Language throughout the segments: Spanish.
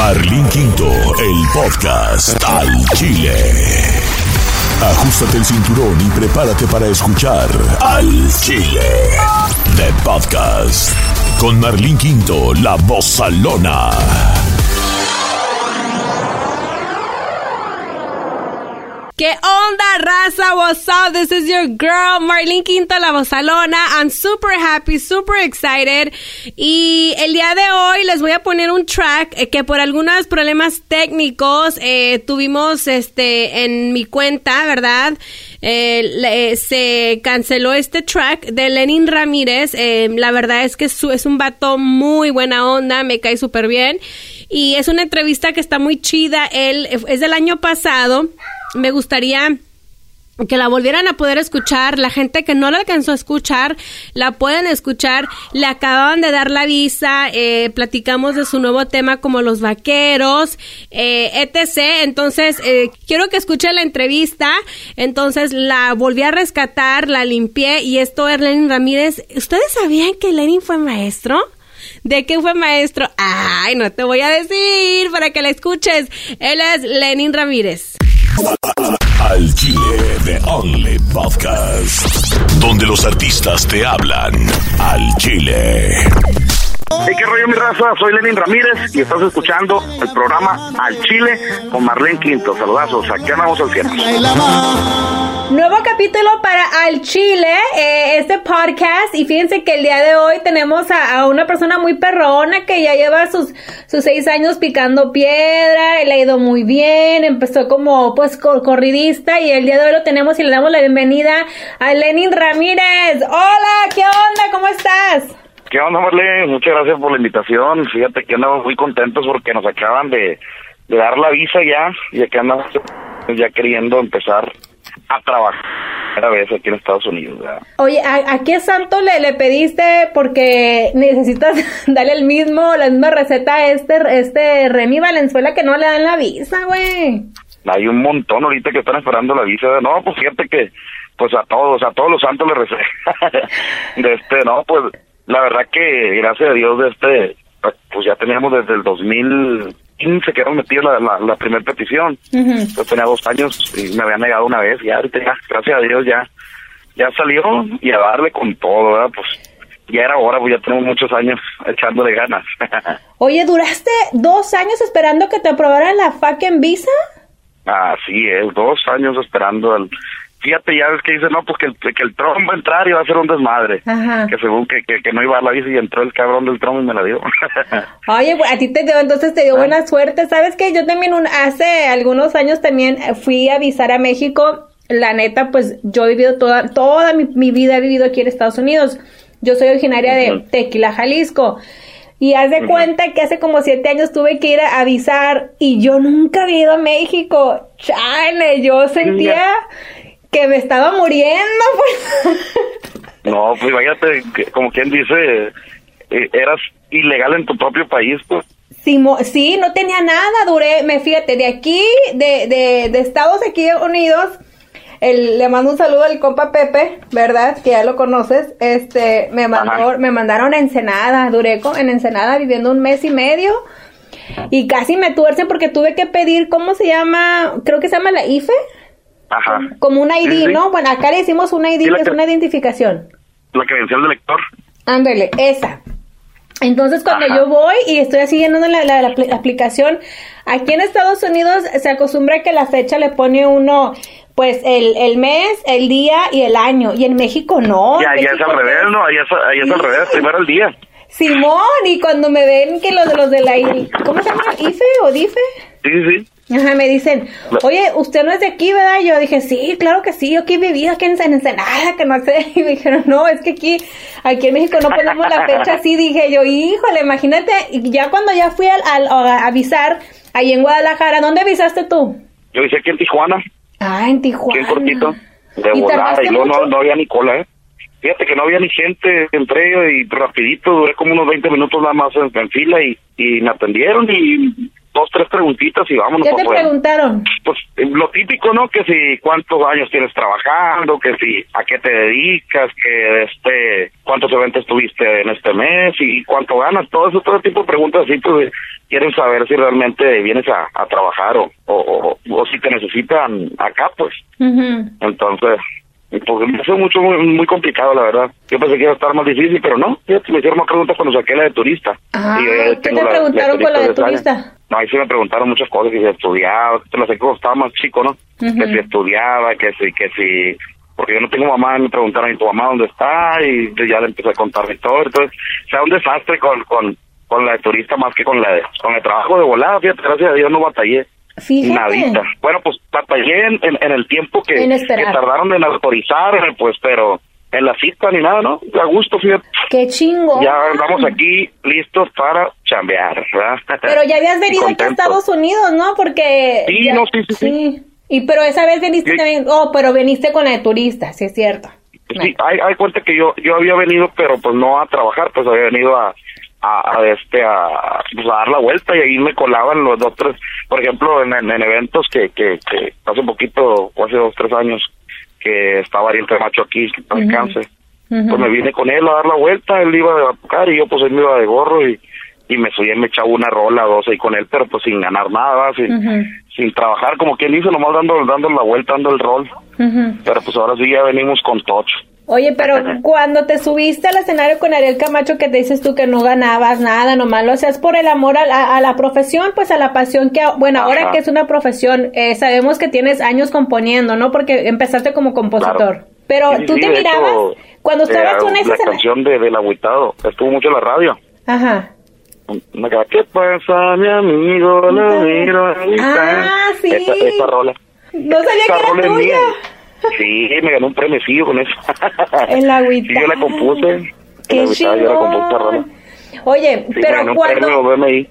Marlín Quinto, el podcast al Chile. Ajustate el cinturón y prepárate para escuchar al Chile de podcast con Marlín Quinto, la voz salona. ¿Qué onda, raza? What's up? This is your girl, Marlene Quinto, la Bozalona. I'm super happy, super excited. Y el día de hoy les voy a poner un track eh, que por algunos problemas técnicos eh, tuvimos este en mi cuenta, ¿verdad? Eh, se canceló este track de Lenin Ramírez. la verdad es que es un vato muy buena onda, me cae súper bien. Y es una entrevista que está muy chida. Él es del año pasado me gustaría que la volvieran a poder escuchar. La gente que no la alcanzó a escuchar, la pueden escuchar. Le acaban de dar la visa. Eh, platicamos de su nuevo tema como los vaqueros, eh, etc. Entonces, eh, quiero que escuche la entrevista. Entonces, la volví a rescatar, la limpié y esto es Lenin Ramírez. ¿Ustedes sabían que Lenin fue maestro? ¿De qué fue maestro? Ay, no te voy a decir para que la escuches. Él es Lenin Ramírez. Al Chile de Only Podcast, donde los artistas te hablan al Chile. Hey, qué rollo mi raza, soy Lenin Ramírez y estás escuchando el programa Al Chile con Marlene Quinto. Saludazos, aquí andamos al cielo. Nuevo capítulo para Al Chile, eh, este podcast. Y fíjense que el día de hoy tenemos a, una persona muy perrona que ya lleva sus, sus seis años picando piedra. Le ha ido muy bien. Empezó como pues corridista y el día de hoy lo tenemos y le damos la bienvenida a Lenin Ramírez. Hola, ¿qué onda? ¿Cómo estás? ¿Qué onda, Marlene? Muchas gracias por la invitación. Fíjate que andamos muy contentos porque nos acaban de, dar la visa ya y aquí andamos ya queriendo empezar a trabajar a vez aquí en Estados Unidos. Oye, ¿a, qué santo le, le pediste porque necesitas darle el mismo, la misma receta a este, este Remy Valenzuela que no le dan la visa, güey? Hay un montón ahorita que están esperando la visa. No, pues fíjate que pues a todos, a todos los santos le recé. de este, no, pues la verdad que gracias a Dios este pues ya teníamos desde el 2015 que hemos metido la, la, primera petición yo tenía dos años y me había negado una vez y ahorita ya gracias a Dios ya ya salió y a darle con todo ¿verdad? pues ya era hora, pues ya tenemos muchos años echándole ganas. Oye, ¿duraste dos años esperando que te aprobaran la fucking visa? Así es, dos años esperando el, fíjate, ya ves que dice, no, pues que el, que el Trump va a entrar y va a hacer un desmadre. Que según que, que, no iba a la visa y entró el cabrón del Trump y me la dio. Oye, a ti te dio, entonces te dio buena ah. suerte. ¿Sabes que Yo también un, hace algunos años también fui a visar a México. La neta, pues yo he vivido toda, toda mi, vida he vivido aquí en Estados Unidos. Yo soy originaria de Tequila, Jalisco. Y haz de cuenta que hace como siete años tuve que ir a avisar y yo nunca había ido a México. Chale, yo sentía que me estaba muriendo, pues. No, pues imagínate, como quien dice, eh, eras ilegal en tu propio país, pues. Sí, sí, no tenía nada, duré, me fíjate, de aquí, de, de, de Estados aquí Unidos, el, le mando un saludo al compa Pepe, ¿verdad? Que ya lo conoces, este, me mandó, me mandaron a Ensenada, duré en Ensenada viviendo un mes y medio, y casi me tuerce porque tuve que pedir, ¿cómo se llama? Creo que se llama la IFE, Ajá. Como un ID, ¿no? Bueno, acá le decimos una ID, que es una identificación. La credencial del lector. Ándale, esa. Entonces, cuando yo voy y estoy así llenando la, la, aplicación, aquí en Estados Unidos se acostumbra que la fecha le pone uno, pues, el, el mes, el día y el año. Y en México no. Ya, ya es al revés, ¿no? Ahí es, es al revés, primero el día. Simón, y cuando me ven que los de los de la... ¿Cómo se llama? ¿IFE o DIFE? Sí, sí. Ajá, me dicen, oye, usted no es de aquí, ¿verdad? Yo dije, sí, claro que sí, yo aquí viví, aquí en Ensenada, que no sé. Y me dijeron, no, es que aquí, aquí en México no ponemos la fecha así. Dije yo, híjole, imagínate, y ya cuando ya fui al, a avisar, ahí en Guadalajara, ¿dónde avisaste tú? Yo hice aquí en Tijuana. Ah, en Tijuana. Aquí en cortito, de volada, y no, no, había ni cola, ¿eh? Fíjate que no había ni gente, entré y rapidito, duré como unos 20 minutos nada más en, fila y, y me atendieron y dos, tres preguntitas y vámonos. ¿Qué te preguntaron? Pues lo típico, ¿no? Que si cuántos años tienes trabajando, que si a qué te dedicas, que este, cuántos eventos tuviste en este mes y cuánto ganas, todo eso, todo tipo de preguntas así, pues quieren saber si realmente vienes a, a trabajar o, o, o, si te necesitan acá, pues. Entonces, pues me hace mucho, muy, muy, complicado, la verdad. Yo pensé que iba a estar más difícil, pero no. me hicieron más preguntas cuando saqué la de turista. Ah, ¿Qué te preguntaron con la de turista? No, ahí sí me preguntaron muchas cosas, que si estudiaba, te lo sé cuando estaba más chico, ¿no? Que si estudiaba, que si, que si... Porque yo no tengo mamá, me preguntaron, ¿y tu mamá dónde está? Y ya le empecé a contar mi historia. Entonces, o sea, un desastre con, con, con la de turista más que con la de, con el trabajo de volada. Fíjate, gracias a Dios no batallé. Fíjate. Nadita. Bueno, pues batallé en, en, el tiempo que, que, tardaron en autorizar, pues, pero en la cita ni nada, ¿no? A gusto, fíjate. Qué chingo. Ya andamos aquí listos para chambear, ¿verdad? Pero ya habías venido aquí a Estados Unidos, ¿no? Porque... Sí, no, sí, sí, sí, Y pero esa vez veniste también, oh, pero veniste con la de turista, sí es cierto. Sí, hay, hay cuenta que yo yo había venido, pero pues no a trabajar, pues había venido a, a, este a, pues a dar la vuelta y ahí me colaban los dos tres por ejemplo en, en, eventos que, que, que hace poquito o hace dos tres años que estaba Ariel Macho aquí que uh pues me vine con él a dar la vuelta él iba a tocar y yo pues él me iba de gorro y y me subí y me echaba una rola dos ahí con él pero pues sin ganar nada sin sin trabajar como quien dice nomás dando dando la vuelta dando el rol. Pero pues ahora sí ya venimos con tocho Oye, pero cuando te subiste al escenario con Ariel Camacho, que te dices tú que no ganabas nada, nomás lo hacías por el amor a la, a la profesión, pues a la pasión que, bueno, ahora que es una profesión, eh, sabemos que tienes años componiendo, ¿no? Porque empezaste como compositor. Pero tú te mirabas, cuando estabas con esa... La canción de, del agüitado, estuvo mucho en la radio. Ajá. ¿Qué pasa, mi amigo? La miro Ah, sí. Esa rola. No sabía que era tuya. Sí, me ganó un premio con eso. En la agüita. Sí, yo la compuse. Qué chingón. Yo la compuse Oye, pero cuando... Un BMI.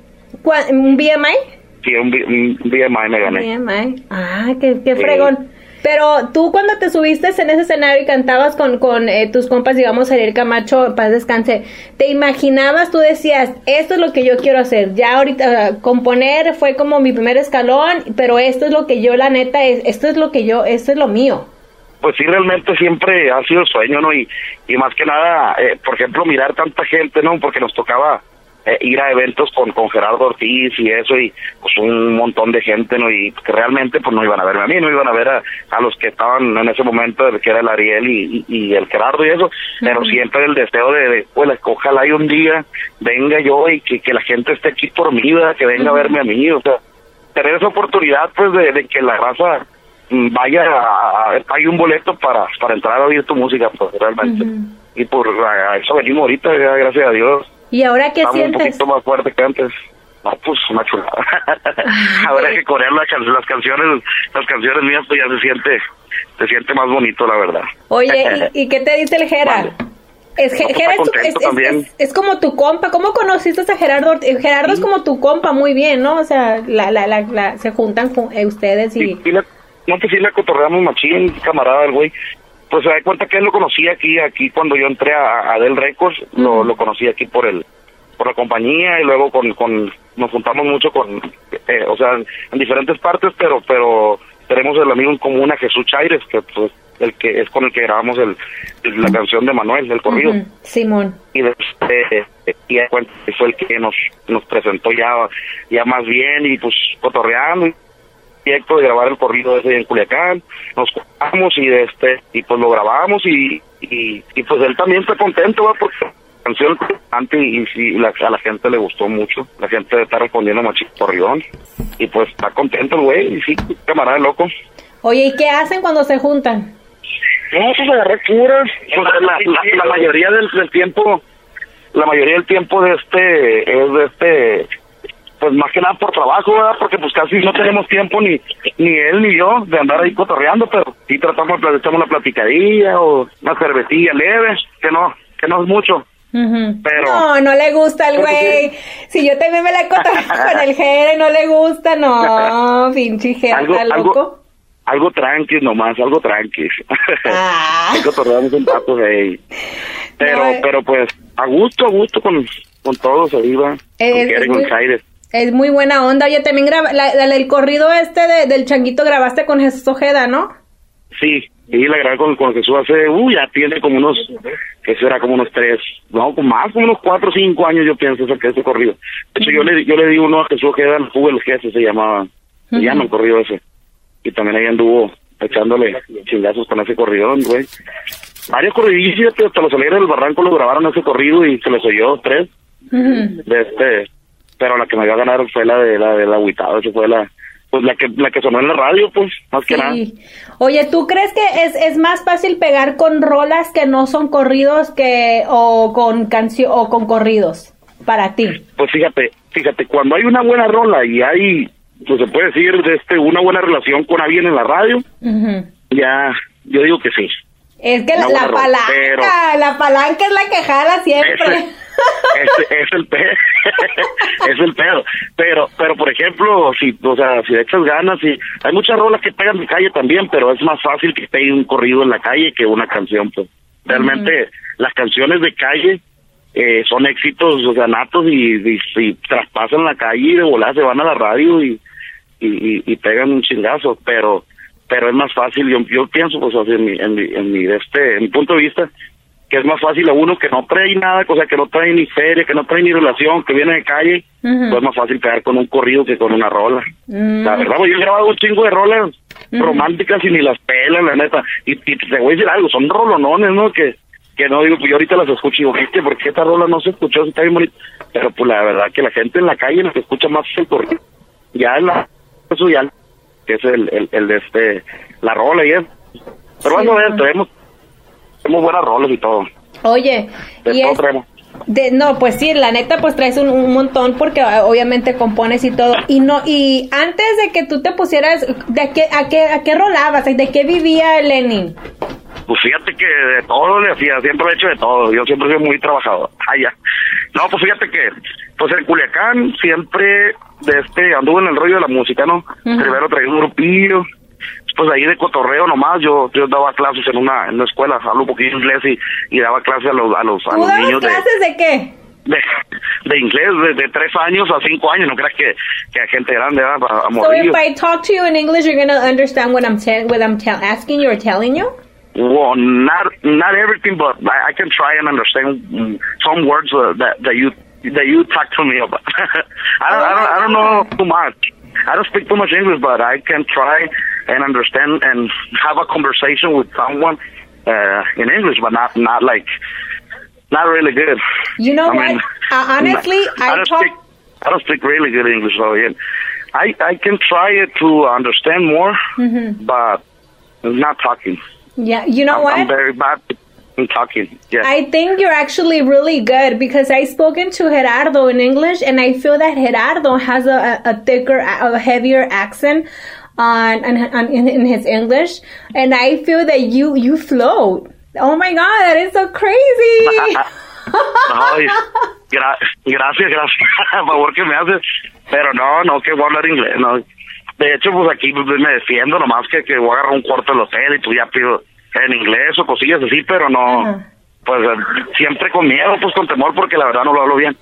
¿Un BMI? Sí, un, BMI me gané. BMI. Ah, qué, qué fregón. Pero tú cuando te subiste en ese escenario y cantabas con, con eh, tus compas, digamos, Ariel Camacho, paz descanse, ¿te imaginabas, tú decías, esto es lo que yo quiero hacer? Ya ahorita, componer fue como mi primer escalón, pero esto es lo que yo, la neta, es, esto es lo que yo, esto es lo mío pues sí, realmente siempre ha sido sueño, ¿no? Y, y más que nada, eh, por ejemplo, mirar tanta gente, ¿no? Porque nos tocaba eh, ir a eventos con, con Gerardo Ortiz y eso, y pues un montón de gente, ¿no? Y que realmente pues no iban a verme a mí, no iban a ver a, a los que estaban en ese momento, que era el Ariel y, y, el Gerardo y eso, pero siempre el deseo de, pues ojalá y un día venga yo y que, que la gente esté aquí por mi vida, que venga a verme a mí, o sea, tener esa oportunidad pues de, de que la raza vaya, hay un boleto para, para entrar a oír tu música, pues realmente. Y por eso venimos ahorita, gracias a Dios. ¿Y ahora qué Estamos sientes? un poquito más fuerte que antes. No, pues una chulada. ahora que corear las, las canciones, las canciones mías, pues ya se siente, se siente más bonito, la verdad. Oye, ¿y, qué te dice el Gerard? Es, pues, es, es, como tu compa. ¿Cómo conociste a Gerardo? Gerardo es como tu compa, muy bien, ¿no? O sea, la, la, la, se juntan eh, ustedes y no, pues sí le cotorreamos machín, camarada el güey. Pues se da cuenta que él lo conocía aquí, aquí cuando yo entré a, a Del Records, lo, lo conocí aquí por el, por la compañía y luego con, con nos juntamos mucho con, eh, o sea, en diferentes partes, pero, pero tenemos el amigo en común a Jesús Chaires, que pues el que es con el que grabamos el, la canción de Manuel, el corrido. Simón. Y después, y fue el que nos, nos presentó ya, ya más bien y pues cotorreando y proyecto de grabar el corrido ese en Culiacán, nos juntamos y este y pues lo grabamos y, y, pues él también está contento ¿va? porque la canción antes y, y la, a la gente le gustó mucho, la gente está respondiendo machito corridón y pues está contento el güey y sí, camarada loco. Oye, ¿y qué hacen cuando se juntan? No, pues agarré curas, la, la, mayoría del, del tiempo la mayoría del tiempo de este es de este pues más que nada por trabajo, ¿verdad? Porque pues casi no tenemos tiempo ni ni él ni yo de andar ahí cotorreando, pero sí tratamos de echar una platicadilla o una cervecilla leve, que no, que no es mucho. Pero, no, no le gusta al güey. Si yo también me la cotorreo con el Jere, no le gusta, no, pinche Jere, algo, loco. Algo, algo tranqui nomás, algo tranqui. Ah. cotorreamos un rato de Pero, pero pues, a gusto, a gusto con, con todos ahí va. Es, con muy, Es muy buena onda. Oye, también graba, la, la- el corrido este de- del changuito grabaste con Jesús Ojeda, ¿no? Sí, y la grabé con, con Jesús hace, uy, ya tiene como unos, que será como unos tres, no, como más, como unos cuatro o cinco años yo pienso ese, ese corrido. De hecho, yo le, yo le di uno a Jesús que era el Fuga el Jefe, se llamaba, se llama el corrido ese. Y también ahí anduvo echándole chingazos con ese corrido, güey. Varios corridillos, hasta los alegres del barranco lo grabaron ese corrido y se les oyó tres de este, pero la que me iba a ganar fue la de la del agüitado, esa fue la, pues la que, la que sonó en la radio, pues, más que nada. Oye, ¿tú crees que es, es más fácil pegar con rolas que no son corridos que o con cancio o con corridos para ti? Pues fíjate, fíjate, cuando hay una buena rola y hay, pues se puede decir, de este, una buena relación con alguien en la radio, ya, yo digo que sí. Es que la, la palanca, pero- la palanca es la que jala siempre. Ese, ese- es el pedo, es el pedo. Pero, pero por ejemplo, si, o sea, si le echas ganas, y hay muchas rolas que pegan en calle también, pero es más fácil que pegue un corrido en la calle que una canción, pues. Realmente, las canciones de calle eh, son éxitos, o sea, natos y, y, y traspasan la calle y de volada se van a la radio y, y pegan un chingazo, pero pero es más fácil, yo, yo pienso, pues, así, en mi, en mi, en mi, este, en mi punto de vista, que es más fácil a uno que no trae nada, o sea, que no trae ni feria, que no trae ni relación, que viene de calle, pues es más fácil pegar con un corrido que con una rola. Mm. La verdad, pues, yo he grabado un chingo de rolas románticas y ni las pelan, la neta. Y, y te voy a decir algo, son rolonones, ¿no? Que, que no digo, pues yo ahorita las escucho y digo, "Viste, ¿por qué esta rola no se escuchó? Si Está bien bonita. Pero pues la verdad que la gente en la calle lo que escucha más es el corrido. Ya en la, eso ya, que es el, el, el de este, la rola y eso. Pero Sí, a ver, traemos, tenemos buenas rolas y todo. Oye, De y todo es, traemos. de, no, pues sí, la neta, pues traes un, un montón porque ah, obviamente compones y todo. Y no, y antes de que tú te pusieras, ¿de qué, a qué, a qué rolabas? ¿De qué vivía Lenin? Pues fíjate que de todo le hacía, siempre he hecho de todo. Yo siempre soy muy trabajador. Ay, ya. No, pues fíjate que, pues en Culiacán siempre, de este, anduve en el rollo de la música, ¿no? Primero traía un grupillo, pues ahí de cotorreo nomás. Yo, yo daba clases en una, en una escuela, hablo un poquito inglés y, y daba clases a los, a los, a ¿Tú los niños de, clases de qué? de, de inglés de, de tres años a cinco años. No creas que, que hay gente grande, ¿verdad? A, a So if I talk to you in English, you're gonna understand what I'm what I'm asking you or telling you. Well, not not everything, but I, I can try and understand mm, some words uh, that that you that you talk to me about. I don't I don't I don't know too much. I don't speak too much English, but I can try and understand and have a conversation with someone uh, in English, but not not like not really good. You know I what? mean, Uh, honestly, I don't talk- speak I don't speak really good English, so yeah. I I can try it to understand more, Mm-hmm. but not talking. Yeah, you know I'm, what? I'm very bad in talking. Yeah. I think you're actually really good because I spoken to Gerardo in English, and I feel that Gerardo has a, a, thicker, a heavier accent on, on, on in, in his English, and I feel that you you float. Oh my god, that is so crazy! Ay, gra- gracias, gracias. Por favor que me haces. Pero no, no, que voy a hablar inglés, no. De hecho, pues aquí me defiendo nomás que, que voy a agarrar un cuarto del hotel y pues ya pido en inglés o cosillas así, pero no, Ajá. pues eh, siempre con miedo, pues con temor porque la verdad no lo hablo bien.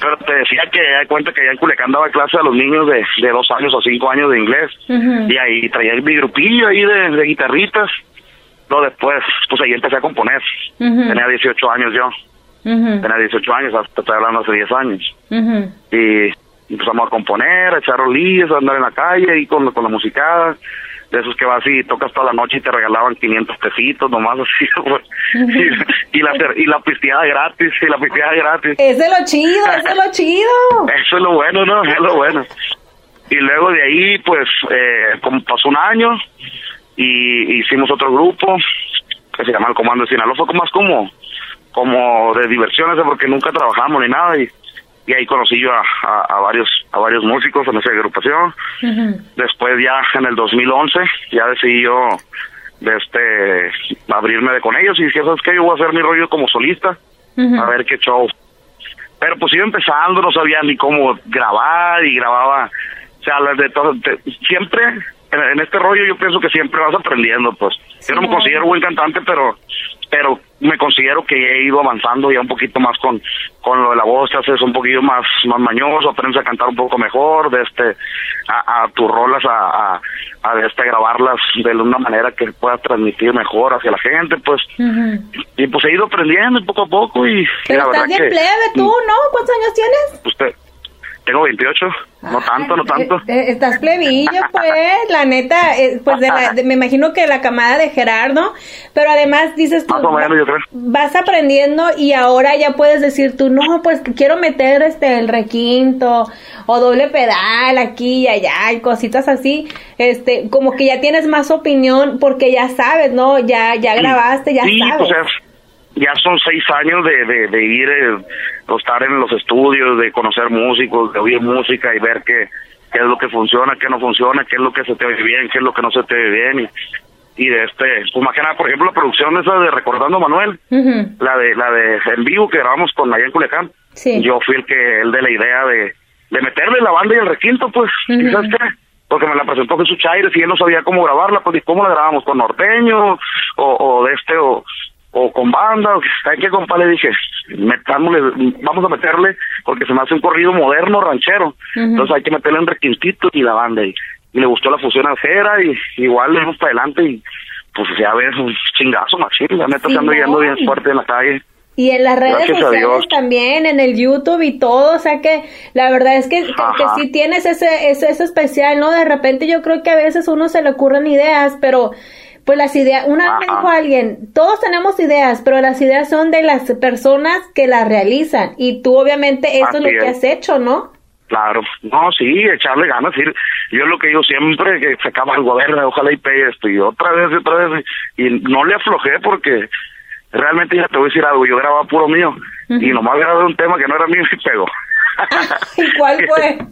Pero te decía que hay cuenta que allá en Culiacán daba clase a los niños de, de dos años o cinco años de inglés. Y ahí traía mi grupillo ahí de, de guitarritas. No, después, pues ahí empecé a componer. Tenía 18 años yo. Tenía 18 años, hasta estoy hablando hace 10 años. Y empezamos a componer, a echar rolillas, a andar en la calle ahí con, con la musicada. De esos que vas y tocas toda la noche y te regalaban 500 pesitos nomás así. pues. y, y la y la pisteada gratis, y la pisteada gratis. Ese es lo chido, ese es lo chido. Eso es lo bueno, ¿no? Es lo bueno. Y luego de ahí, pues, eh, como pasó un año y hicimos otro grupo que se llama el Comando de Sinaloa. Fue más como, como de diversiones, porque nunca trabajamos ni nada. Y, y ahí conocí yo a, a, a varios a varios músicos en esa agrupación. Después ya en el 2011 ya decidí yo de este abrirme de con ellos y dije, ¿sabes qué? Yo voy a hacer mi rollo como solista a ver qué show. Pero pues iba empezando, no sabía ni cómo grabar y grababa, o sea, de todo, de- siempre en, en este rollo yo pienso que siempre vas aprendiendo, pues. yo no me considero buen cantante, pero pero me considero que he ido avanzando ya un poquito más con, con lo de la voz, te haces un poquito más, más mañoso, aprendes a cantar un poco mejor, de este, a, a tus rolas, a, a, a de este, grabarlas de una manera que pueda transmitir mejor hacia la gente, pues, y pues he ido aprendiendo poco a poco y, Pero la estás verdad bien que, plebe tú, ¿no? ¿Cuántos años tienes? usted, tengo 28, no tanto, no tanto. Eh, eh, estás plebillo, pues, la neta, eh, pues de la, de- me imagino que la camada de Gerardo, pero además dices tú, Más o menos, yo creo. vas aprendiendo y ahora ya puedes decir tú, no, pues quiero meter este el requinto o doble pedal aquí y allá y cositas así, este, como que ya tienes más opinión porque ya sabes, ¿no? Ya, ya grabaste, ya sí, sabes. pues es- ya son seis años de, de, de ir, eh, estar en los estudios, de conocer músicos, de oír música y ver qué, qué es lo que funciona, qué no funciona, qué es lo que se te oye bien, qué es lo que no se te oye bien. Y, y de este, pues más que nada, por ejemplo, la producción esa de Recordando a Manuel, la de la de en vivo que grabamos con en Culiacán. Sí. Yo fui el que, el de la idea de, de meterle la banda y el requinto, pues, Ujú. ¿y ¿sabes qué? Porque me la presentó Jesús Chaires y él no sabía cómo grabarla, pues, ¿y cómo la grabamos? ¿Con norteño? ¿O, o de este, o, o con banda? ¿Sabes qué, compa? Le dije, metámosle, vamos a meterle, porque se me hace un corrido moderno, ranchero. Entonces hay que meterle un requintito y la banda. Y, y le gustó la fusión ajera y igual le dimos para adelante y pues ya ves un chingazo, machín. La neta anda yendo bien fuerte en la calle. Y en las redes Gracias sociales también, en el YouTube y todo, o sea que la verdad es que, que, sí tienes ese, ese, ese especial, ¿no? De repente yo creo que a veces a uno se le ocurren ideas, pero pues las ideas, una vez dijo alguien, todos tenemos ideas, pero las ideas son de las personas que las realizan y tú obviamente eso es lo que es. has hecho, ¿no? Claro, no, sí, echarle ganas, decir, yo lo que digo siempre, que se acaba algo verde, ojalá y pegue esto, y otra vez, y otra vez, y, no le aflojé porque realmente ya te voy a decir algo, yo grababa puro mío, y nomás grabé un tema que no era mío y pegó. ¿Y cuál fue?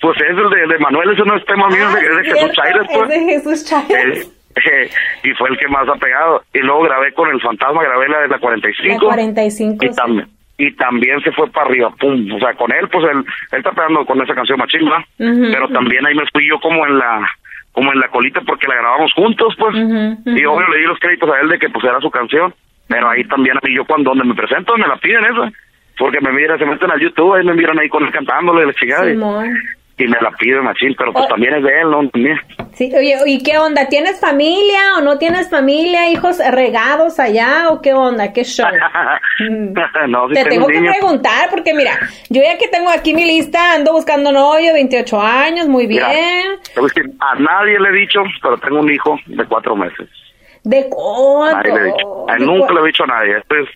Pues es el de, de Manuel, ese no es tema mío, Ah, es de, es cierto, Jesús Chaires, pues. Es de Jesús Chaires. Eh, eh, y fue el que más ha pegado. Y luego grabé con el fantasma, grabé la de la 45. La 45, Y, sí. también y también se fue para arriba, pum. O sea, con él, pues él, él está pegando con esa canción ¿verdad? Ujú, Pero también ahí me fui yo como en la como en la colita porque la grabamos juntos, pues. Y obvio le di los créditos a él de que pues era su canción. Pero ahí también a mí yo cuando donde me presento me la piden esa. Porque me miran, se meten al YouTube, ahí me miran ahí con él cantándole la chingada. Simón. Y me la piden machín, pero pues Oh. también es de él, ¿no? Mía. Sí, oye, ¿y qué onda? ¿Tienes familia o no tienes familia? ¿Hijos regados allá o qué onda? ¿Qué show? Mm. no, Te tengo que preguntar porque mira, yo ya que tengo aquí mi lista, ando buscando novio, 28 años, muy bien. Mira, a nadie le he dicho, pero tengo un hijo de cuatro meses. ¿De cuánto? Nadie le he dicho. A él ¿De nunca le he dicho a nadie. Esto es,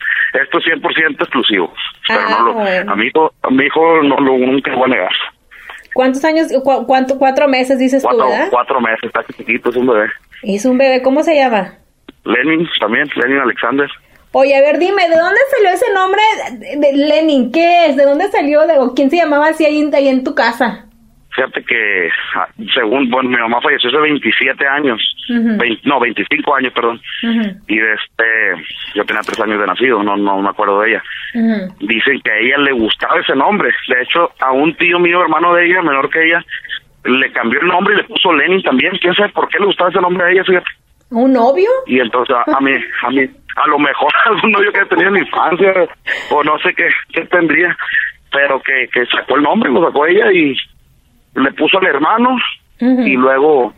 esto es 100% exclusivo. Pero Ah, no lo, bueno. a mi hijo, a mi hijo no lo nunca voy a negar. ¿Cuántos años? cu- cuánto, cuatro meses dices Cuatro, tú, ¿verdad? cuatro meses, está chiquito, es un bebé. Es un bebé, ¿cómo se llama? Lenin también, Lenin Alexander. Oye, a ver, dime, ¿de dónde salió ese nombre de, Lenin? ¿Qué es? ¿De dónde salió? ¿De, o quién se llamaba así ahí en tu casa? Fíjate que, ah, según, bueno, mi mamá falleció hace 27 años. Vein- no, 25 años, perdón. Ujú, Y de este, yo tenía tres años de nacido, no, no me acuerdo de ella. dicen que a ella le gustaba ese nombre. De hecho, a un tío mío, hermano de ella, menor que ella, le cambió el nombre y le puso Lenin también. ¿Quién sabe por qué le gustaba ese nombre a ella? Fíjate. ¿Un novio? Y entonces a, a mí, a mí, a lo mejor algún novio que tenía en la infancia, o no sé qué, qué tendría, pero que, que sacó el nombre, lo sacó ella y le puso al hermano Ujú. y luego,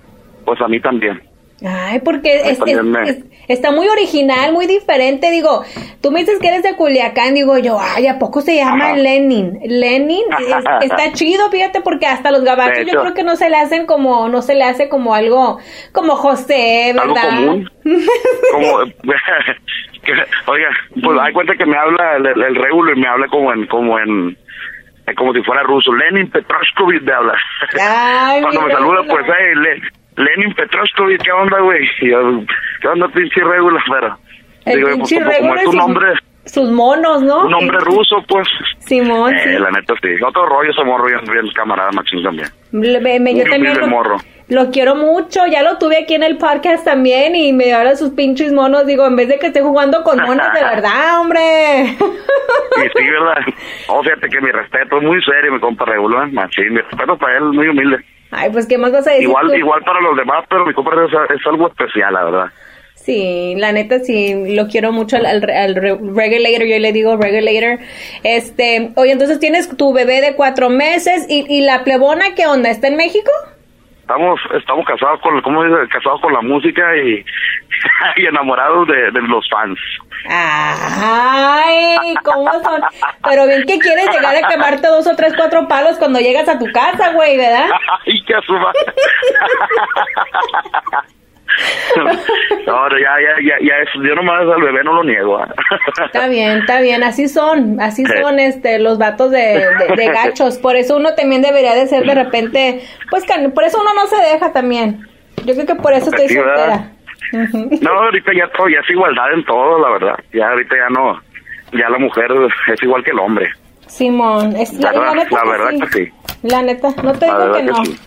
pues a mí también. Ay, porque es- también es- me- es- está muy original, muy diferente. Digo, tú me dices que eres de Culiacán, digo yo, ay, ¿a poco se llama Ajá. Lenin? Lenin es- está chido, fíjate, porque hasta los gabachos yo creo que no se le hacen como, no se le hace como algo, como José, Algo ¿verdad? común. como que, oiga pues hay cuenta que me habla el, el, el regulo y me habla como en como en como si fuera ruso Lenin Petroskovich me habla. Ay, cuando me saluda pues hey, Le- Lenin Petroskovich qué onda güey qué onda pinche regulo pero El digo pues, pinche como, es sus- nombre Sus monos, ¿no? un nombre ruso pues. Simón, eh, sí. la neta sí. Otro rollo ese morro bien, camarada machín también me- yo también lo, morro. lo quiero mucho, ya lo tuve aquí en el podcast también y me habla sus pinches monos, digo, en vez de que esté jugando con monos de verdad, hombre. Y sí, ¿verdad? Oh, fíjate que mi respeto es muy serio, mi compa regular, machín. Mi respeto para él, muy humilde. Ay, pues, ¿qué más vas a decir Igual tú? igual para los demás, pero mi compa es, es algo especial, la verdad. Sí, la neta sí, lo quiero mucho al, al, al re- regulator, yo le digo regulator. Este, oye, entonces tienes tu bebé de cuatro meses y, y la plebona, ¿qué onda? ¿Está en México? Estamos estamos casados con, ¿cómo dice? Casados con la música y, y enamorados de, de los fans. Ay, ¿cómo son? Pero bien que quieres llegar a quemarte dos o tres, cuatro palos cuando llegas a tu casa, güey, ¿verdad? Ay, qué asuma. No, ya, ya, ya, ya, es, yo nomás al bebé no lo niego. ah. Está bien, está bien, así son, así son este los vatos de, de- de gachos, por eso uno también debería de ser de repente, pues por eso uno no se deja también. Yo creo que por eso estoy ¿verdad? soltera. No, ahorita ya todo, ya es igualdad en todo, la verdad. Ya ahorita ya no, ya la mujer es igual que el hombre. Simón, es la, La la neta la verdad sí. que sí. La neta, no te digo que que no. sí.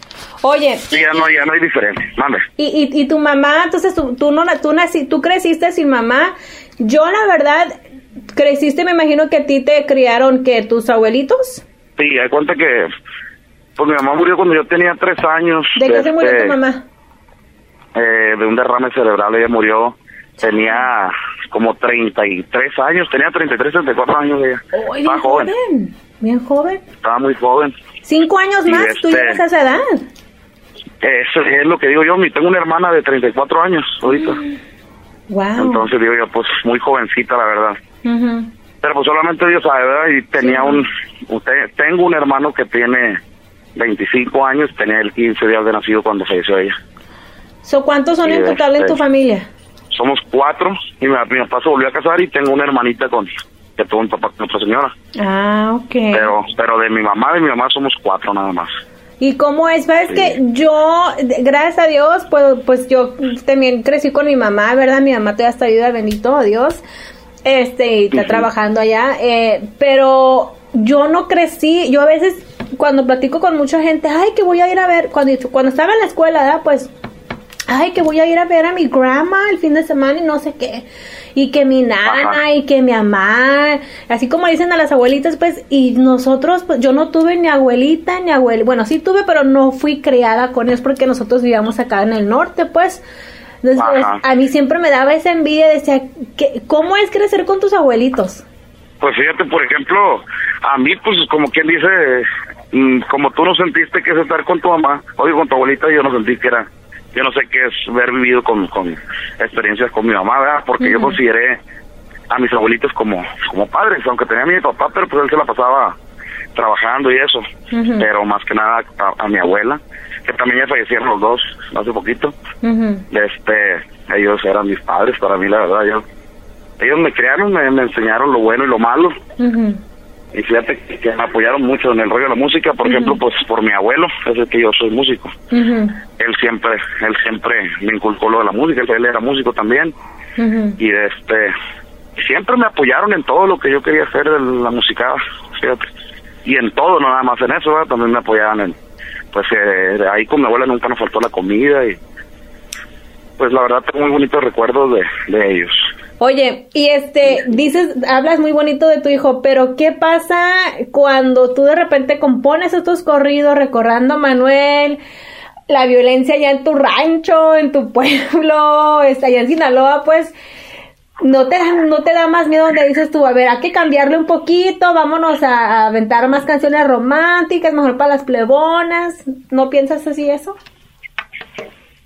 Oye, Sí, ya no, ya no hay diferencia. Mande. y, y, y tu mamá, entonces tú, tú no, tú nací, tú creciste sin mamá. Yo la verdad creciste, me imagino que a ti te criaron que tus abuelitos. Sí, hay cuenta que, pues mi mamá murió cuando yo tenía tres años. ¿De qué se murió este, tu mamá? eh, de un derrame cerebral, ella murió, tenía como 33 años, tenía 33, 34 años ella. Estaba bien joven, joven, bien joven. estaba muy joven. Cinco años Y más, tú este- llegas a esa edad. Eso es lo que digo yo, tengo una hermana de 34 años ahorita. Wow. Entonces digo yo, pues muy jovencita la verdad. Ujú. Pero pues solamente Dios sabe, ¿verdad? Y tenía Sí. un, usted, tengo un hermano que tiene 25 años, tenía el 15 días de nacido cuando falleció ella. So, ¿Cuántos son Sí, en total en este- tu familia? Somos cuatro y mi, mi papá se volvió a casar y tengo una hermanita con que tuvo un papá con otra señora. Ah, ok. Pero pero de mi mamá, de mi mamá somos cuatro nada más. ¿Y cómo es? ¿Sabes Sí. que yo, gracias a Dios, pues, pues yo también crecí con mi mamá, ¿verdad? Mi mamá todavía está viva, bendito Dios. Este, y está trabajando allá. eh, pero yo no crecí, yo a veces cuando platico con mucha gente, ay, que voy a ir a ver, cuando, cuando estaba en la escuela, ¿verdad? Pues, ay, que voy a ir a ver a mi grandma el fin de semana y no sé qué. Y que mi nana Ajá. y que mi mamá, así como dicen a las abuelitas, pues, y nosotros, pues, yo no tuve ni abuelita ni abuela, bueno, sí tuve, pero no fui criada con ellos porque nosotros vivíamos acá en el norte, pues. Entonces, Ajá. a mí siempre me daba esa envidia, decía, que, ¿cómo es crecer con tus abuelitos? Pues fíjate, por ejemplo, a mí, pues como quien dice, mm, como tú no sentiste que es estar con tu mamá, oye, con tu abuelita, yo no sentí que era, yo no sé qué es haber vivido con, con experiencias con mi mamá, ¿verdad? Porque yo consideré a mis abuelitos como, como padres, aunque tenía a mi papá, pero pues él se la pasaba trabajando y eso, pero más que nada a, a mi abuela, que también ya fallecieron los dos hace poquito, este, ellos eran mis padres para mí, la verdad, yo, ellos me crearon, me, me enseñaron lo bueno y lo malo. Y fíjate que, me apoyaron mucho en el rollo de la música, por ejemplo, pues por mi abuelo, es el que yo soy músico. Él siempre, él siempre me inculcó lo de la música, él era músico también, y este, siempre me apoyaron en todo lo que yo quería hacer de la música, fíjate. Y en todo, no nada más en eso, ¿verdad? también me apoyaban en, pues eh, ahí con mi abuela nunca nos faltó la comida y pues la verdad tengo muy bonitos recuerdos de, de ellos. Oye, y este, dices, hablas muy bonito de tu hijo, pero ¿qué pasa cuando tú de repente compones estos corridos recordando a Manuel, la violencia allá en tu rancho, en tu pueblo, está allá en Sinaloa, pues, no te, da, no te da más miedo donde dices tú, a ver, hay que cambiarle un poquito, vámonos a, a aventar más canciones románticas, mejor para las plebonas, ¿no piensas así eso?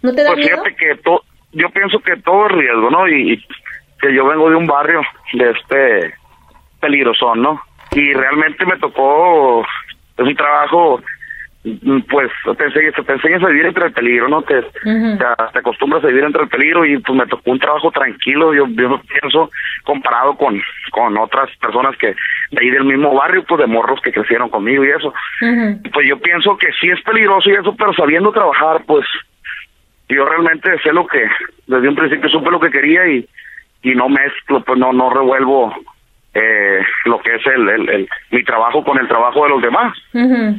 ¿No te da Pues miedo? fíjate que to- yo pienso que todo es riesgo, ¿no? Y, y que yo vengo de un barrio de este peligrosón, ¿no? Y realmente me tocó, es un trabajo, mm, pues te enseñas, te enseñas a vivir entre el peligro, ¿no? Te, te, te acostumbras a vivir entre el peligro y pues me tocó un trabajo tranquilo, yo, yo pienso, comparado con, con otras personas que de ahí del mismo barrio, pues de morros que crecieron conmigo y eso. Pues yo pienso que sí es peligroso y eso, pero sabiendo trabajar, pues yo realmente sé lo que, desde un principio supe lo que quería y, y no mezclo, pues no, no revuelvo eh, lo que es el, el, el- mi trabajo con el trabajo de los demás.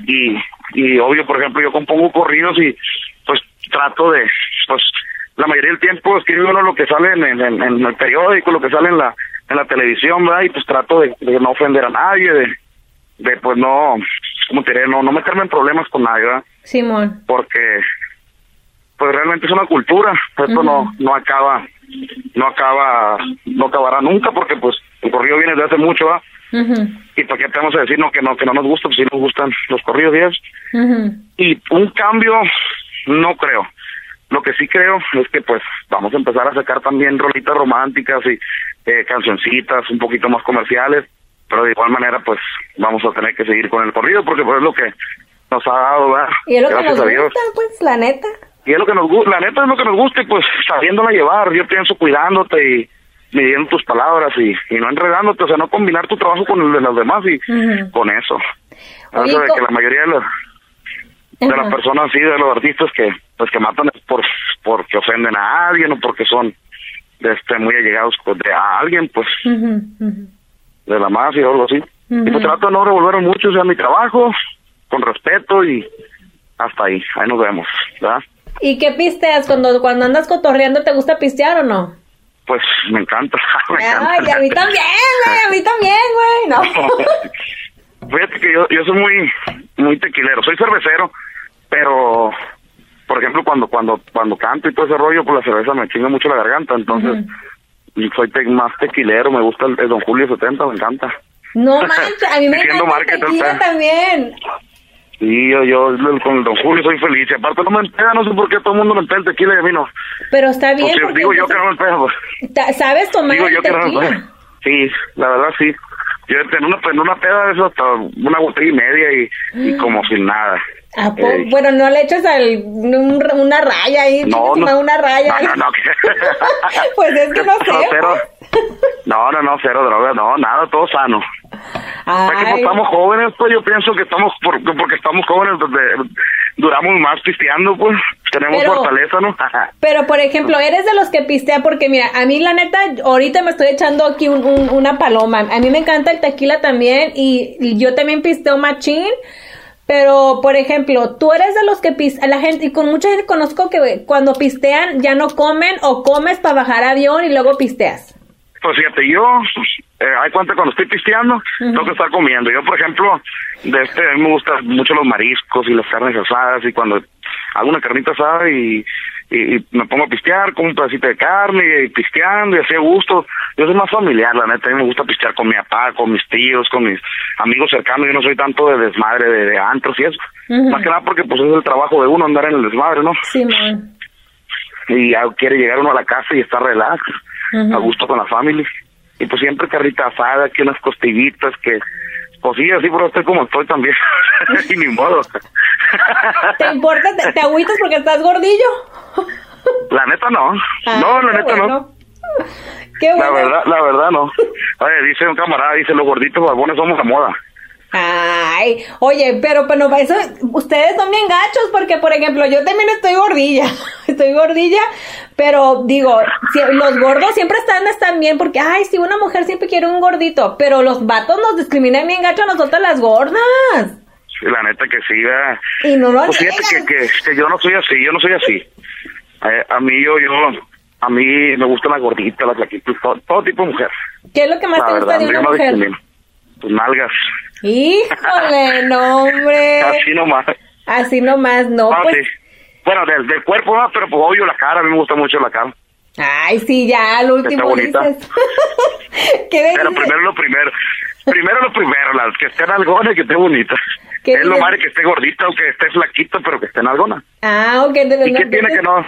Y, y obvio, por ejemplo, yo compongo corridos y pues trato de, pues la mayoría del tiempo escribe uno lo que sale en, en, en- el periódico, lo que sale en la, en la televisión, ¿verdad? Y pues trato de, de no ofender a nadie, de, de pues no, ¿cómo te diré? No, no meterme en problemas con nadie, ¿verdad? Simón. porque pues realmente es una cultura, esto no no acaba no acaba no acabará nunca porque pues el corrido viene de hace mucho, ¿va? Y para qué te vamos a decir no que no que no nos gusta, pues sí nos gustan los corridos y. Y un cambio no creo. Lo que sí creo es que pues vamos a empezar a sacar también rolitas románticas y eh, cancioncitas un poquito más comerciales, pero de igual manera pues vamos a tener que seguir con el corrido porque pues es lo que nos ha dado, ¿verdad? Y es lo que Gracias nos a Dios. gusta, pues, la neta. Y es lo que nos gusta, la neta es lo que nos gusta y pues sabiéndola llevar, yo pienso cuidándote y midiendo tus palabras y, y no enredándote, o sea, no combinar tu trabajo con el de los demás y con eso. Oye, de que la mayoría de los de las personas sí de los artistas que pues que matan es por porque ofenden a alguien o porque son este muy allegados de a alguien pues. De la mafia o algo así. Y pues trato de no revolver mucho o sea mi trabajo con respeto y hasta ahí ahí nos vemos ¿verdad? ¿Y qué pisteas cuando, cuando andas cotorreando? ¿Te gusta pistear o no? pues me encanta me encanta. Ay, a mí también, güey, a mí también, güey, no. Fíjate que yo, yo soy muy muy tequilero, soy cervecero, pero por ejemplo cuando cuando cuando canto y todo ese rollo, pues la cerveza me chinga mucho la garganta, entonces soy te- más tequilero, me gusta el, el Don Julio 70, me encanta. No manches, a mí me encanta el tequila también. Y yo, yo con Don Julio soy feliz, y aparte no me empeda, no sé por qué todo el mundo me empeda el tequila y a mí no. Pero está bien. Pues, sí, porque digo yo que no me empeda, pues. ¿Sabes tomar Digo el yo que no me tequila? Sí, la verdad sí. Yo en una, en una peda de eso hasta una botella y media y, y como sin nada. ¿A Ey. Bueno, no le echas al, un- una raya ahí. No, no. Una raya. No, no, no. Pues es que no sé, cero. No, no, no, cero droga, no, nada, todo sano. O sea que pues, Ay, estamos jóvenes, pues yo pienso que estamos, por- porque estamos jóvenes, pues, duramos más pisteando, pues tenemos Pero- fortaleza, ¿no? Pero, por ejemplo, eres de los que pistea porque, mira, a mí la neta, ahorita me estoy echando aquí un- un- una paloma. A mí me encanta el tequila también y, yo también pisteo machín. Pero, por ejemplo, tú eres de los que pis- a la gente, y con mucha gente conozco que cuando pistean ya no comen o comes para bajar avión y luego pisteas. Pues fíjate, yo, pues, eh, hay cuenta cuando estoy pisteando, tengo que estar comiendo. Yo, por ejemplo, de este, a mí me gustan mucho los mariscos y las carnes asadas, y cuando hago una carnita asada y, y, y me pongo a pistear, como un pedacito de carne, y pisteando, y así a gusto. Yo soy más familiar, la neta, a mí me gusta pistear con mi papá, con mis tíos, con mis amigos cercanos, yo no soy tanto de desmadre, de, de antros y eso. Más que nada porque pues es el trabajo de uno andar en el desmadre, ¿no? Sí, man. y ya quiere llegar uno a la casa y estar relax, a gusto con la familia. Y pues siempre carrita asada, que unas costillitas, que pues sí, así pero estoy como estoy también. y ni modo. ¿Te importa? ¿Te, te agüitas porque estás gordillo? la neta no. Ah, no, la neta no. bueno. Qué La bueno. verdad, la verdad no. Oye, dice un camarada, dice, los gorditos barbones somos la moda. Ay, oye, pero bueno, eso, ustedes son bien gachos porque, por ejemplo, yo también estoy gordilla, estoy gordilla, pero digo, si- los gordos siempre están, están bien porque, ay, si una mujer siempre quiere un gordito, pero los vatos nos discriminan bien gacho a nosotras las gordas. La neta que sí, ¿verdad? Y no lo Pues fíjate que, que, que yo no soy así, yo no soy así. Eh, a mí, yo, yo, a mí me gustan las gorditas, las flaquitas, todo, todo tipo de mujer. ¿Qué es lo que más La te gusta verdad, de yo una no mujer? discrimino. Tus nalgas. Híjole, no, hombre. Así nomás. Así nomás, no, Ah, pues. sí. Bueno, del, del cuerpo, ¿no? pero pues obvio la cara, a mí me gusta mucho la cara. Ay, sí, ya, al último bonita. dices. ¿Qué Pero primero lo primero. Primero lo primero, las que estén algonas y que esté bonita. ¿Qué Es lo dices? malo que esté gordita o que esté flaquita, pero que esté en algona. Ah, ok. de- ¿Y qué tiene que no?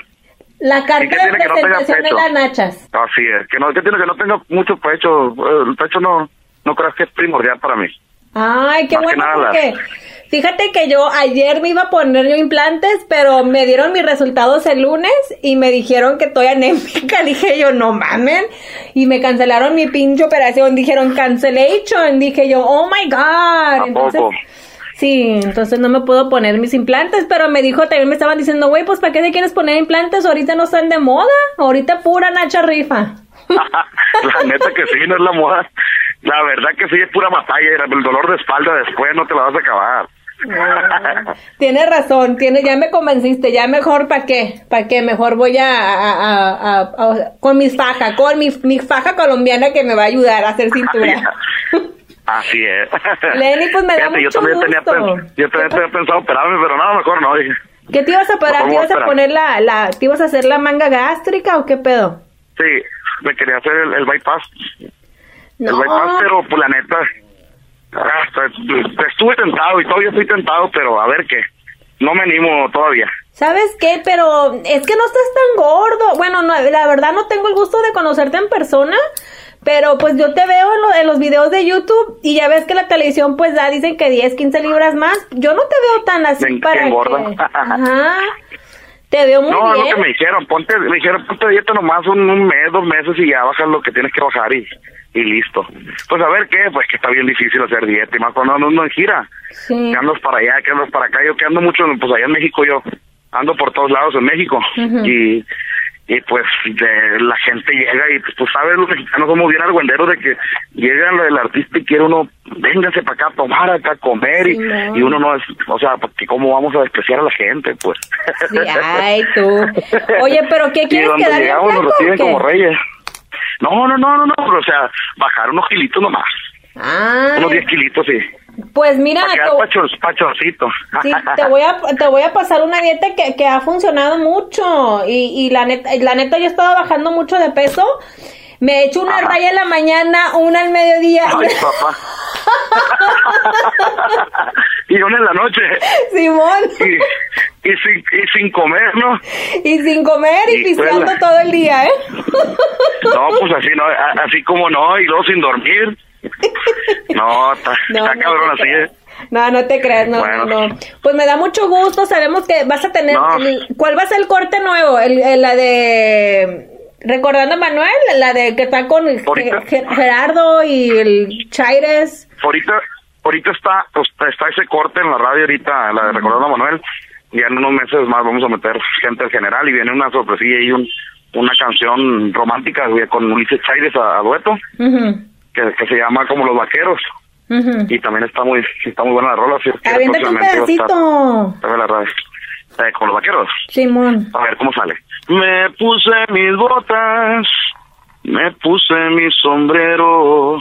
La carta ¿Y qué de que no presentación de las nachas. Así es. Que no, ¿Qué tiene que no tenga mucho pecho? El pecho no, no creas que es primordial para mí. Ay, qué Más que bueno nada las- porque fíjate que yo ayer me iba a poner yo implantes, pero me dieron mis resultados el lunes y me dijeron que estoy anémica. Dije yo, no mamen. Y me cancelaron mi pinche operación. Dijeron cancellation. Dije yo, oh my god. ¿A Entonces? Sí, entonces no me puedo poner mis implantes, pero me dijo, también me estaban diciendo, güey, pues ¿para qué te quieres poner implantes? Ahorita no están de moda, ahorita pura nacha rifa. la neta que sí, no es la moda. La verdad que sí, es pura batalla. El dolor de espalda después no te la vas a acabar. Tienes razón, tiene, ya me convenciste, ya mejor para qué, para qué, mejor voy a, a- a- a- con mis faja, con mi, mi faja colombiana que me va a ayudar a hacer cintura. Así es. Lenny, pues, me da Fíjate, yo mucho también tenía gusto. pen- yo también tenía pensado operarme, pero no, mejor no. Dije, ¿Qué te ibas a? Mejor ¿Te ibas a poner la, la, te ibas a hacer la manga gástrica o qué pedo? Sí, me quería hacer el, el bypass. No. El bypass, pero pues la neta, hasta, estuve tentado y todavía estoy tentado, pero a ver qué. No me animo todavía. ¿Sabes qué? Pero es que no estás tan gordo. Bueno, no, la verdad no tengo el gusto de conocerte en persona, pero pues yo te veo en, lo- en los videos de YouTube y ya ves que la televisión pues da, dicen que 10, 15 libras más. Yo no te veo tan así Me- para me engorda. que... Ajá. Te veo muy no, es bien. lo que me dijeron, ponte, me dijeron, ponte dieta nomás un, un mes, dos meses y ya bajas lo que tienes que bajar y, y listo. Pues a ver qué, pues que está bien difícil hacer dieta y más cuando ando uno en gira. Sí. Que andas para allá, que andas para acá, yo que ando mucho, pues allá en México yo ando por todos lados en México y y pues de, la gente llega y pues tú sabes los mexicanos somos bien argüenderos de que llega el artista y quiere uno véngase para acá a tomar acá a comer y, no. y uno no es o sea porque cómo vamos a despreciar a la gente pues Sí, ay, tú. Oye, pero ¿qué y quieres donde quedar bien llegamos nos reciben como reyes no no no no no pero, o sea bajar unos kilitos nomás. Ay, unos 10 kilitos sí. Pues mira, te, pachos, pachoncito sí, te voy a te voy a pasar una dieta que, que ha funcionado mucho y, y la neta, la neta yo he estado bajando mucho de peso. Me he hecho una Ajá. raya en la mañana, una al mediodía. Ay, papá. y una en la noche. Simón. Y, y, sin, y sin comer, ¿no? Y sin comer y Y pisteando cuela. todo el día, ¿eh? No, pues así, no, así como no, y luego sin dormir. No, está, No, está no cabrón así. ¿eh? No, no te creas, no, Bueno. no, no. Pues me da mucho gusto, sabemos que vas a tener... No. ¿Cuál va a ser el corte nuevo? El, el- la de... Recordando a Manuel, la de que está con Gerardo y el Chaires. Ahorita, ahorita está, pues, está ese corte en la radio ahorita, la de Recordando a Manuel. Ya en unos meses más vamos a meter gente en general y viene una sorpresilla y un, una canción romántica con Ulises Chaires a, a dueto, que, que se llama como Los Vaqueros. y también está muy está muy buena la rola así es que Aviéntate un próximamente va a estar- pedacito. va a ver la radio. Eh, con los vaqueros. Simón. a ver cómo sale me puse mis botas me puse mi sombrero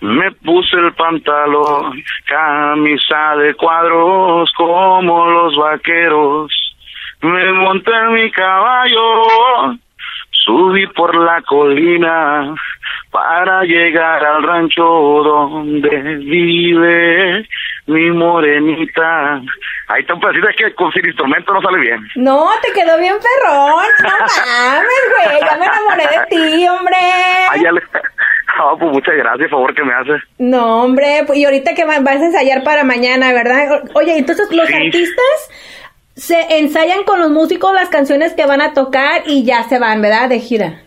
me puse el pantalón camisa de cuadros como los vaqueros. Me monté en mi caballo Subí por la colina para llegar al rancho donde vive mi morenita. Ahí está un pedacito, es que con sin instrumento no sale bien. No, te quedó bien perrón. No mames, güey. Ya me enamoré de ti, hombre. Ay, ya le... No, pues muchas gracias, favor que me hace. No, hombre. pues, Y ahorita que va- vas a ensayar para mañana, ¿verdad? Oye, entonces los Sí. artistas se ensayan con los músicos las canciones que van a tocar y ya se van, ¿verdad? De gira.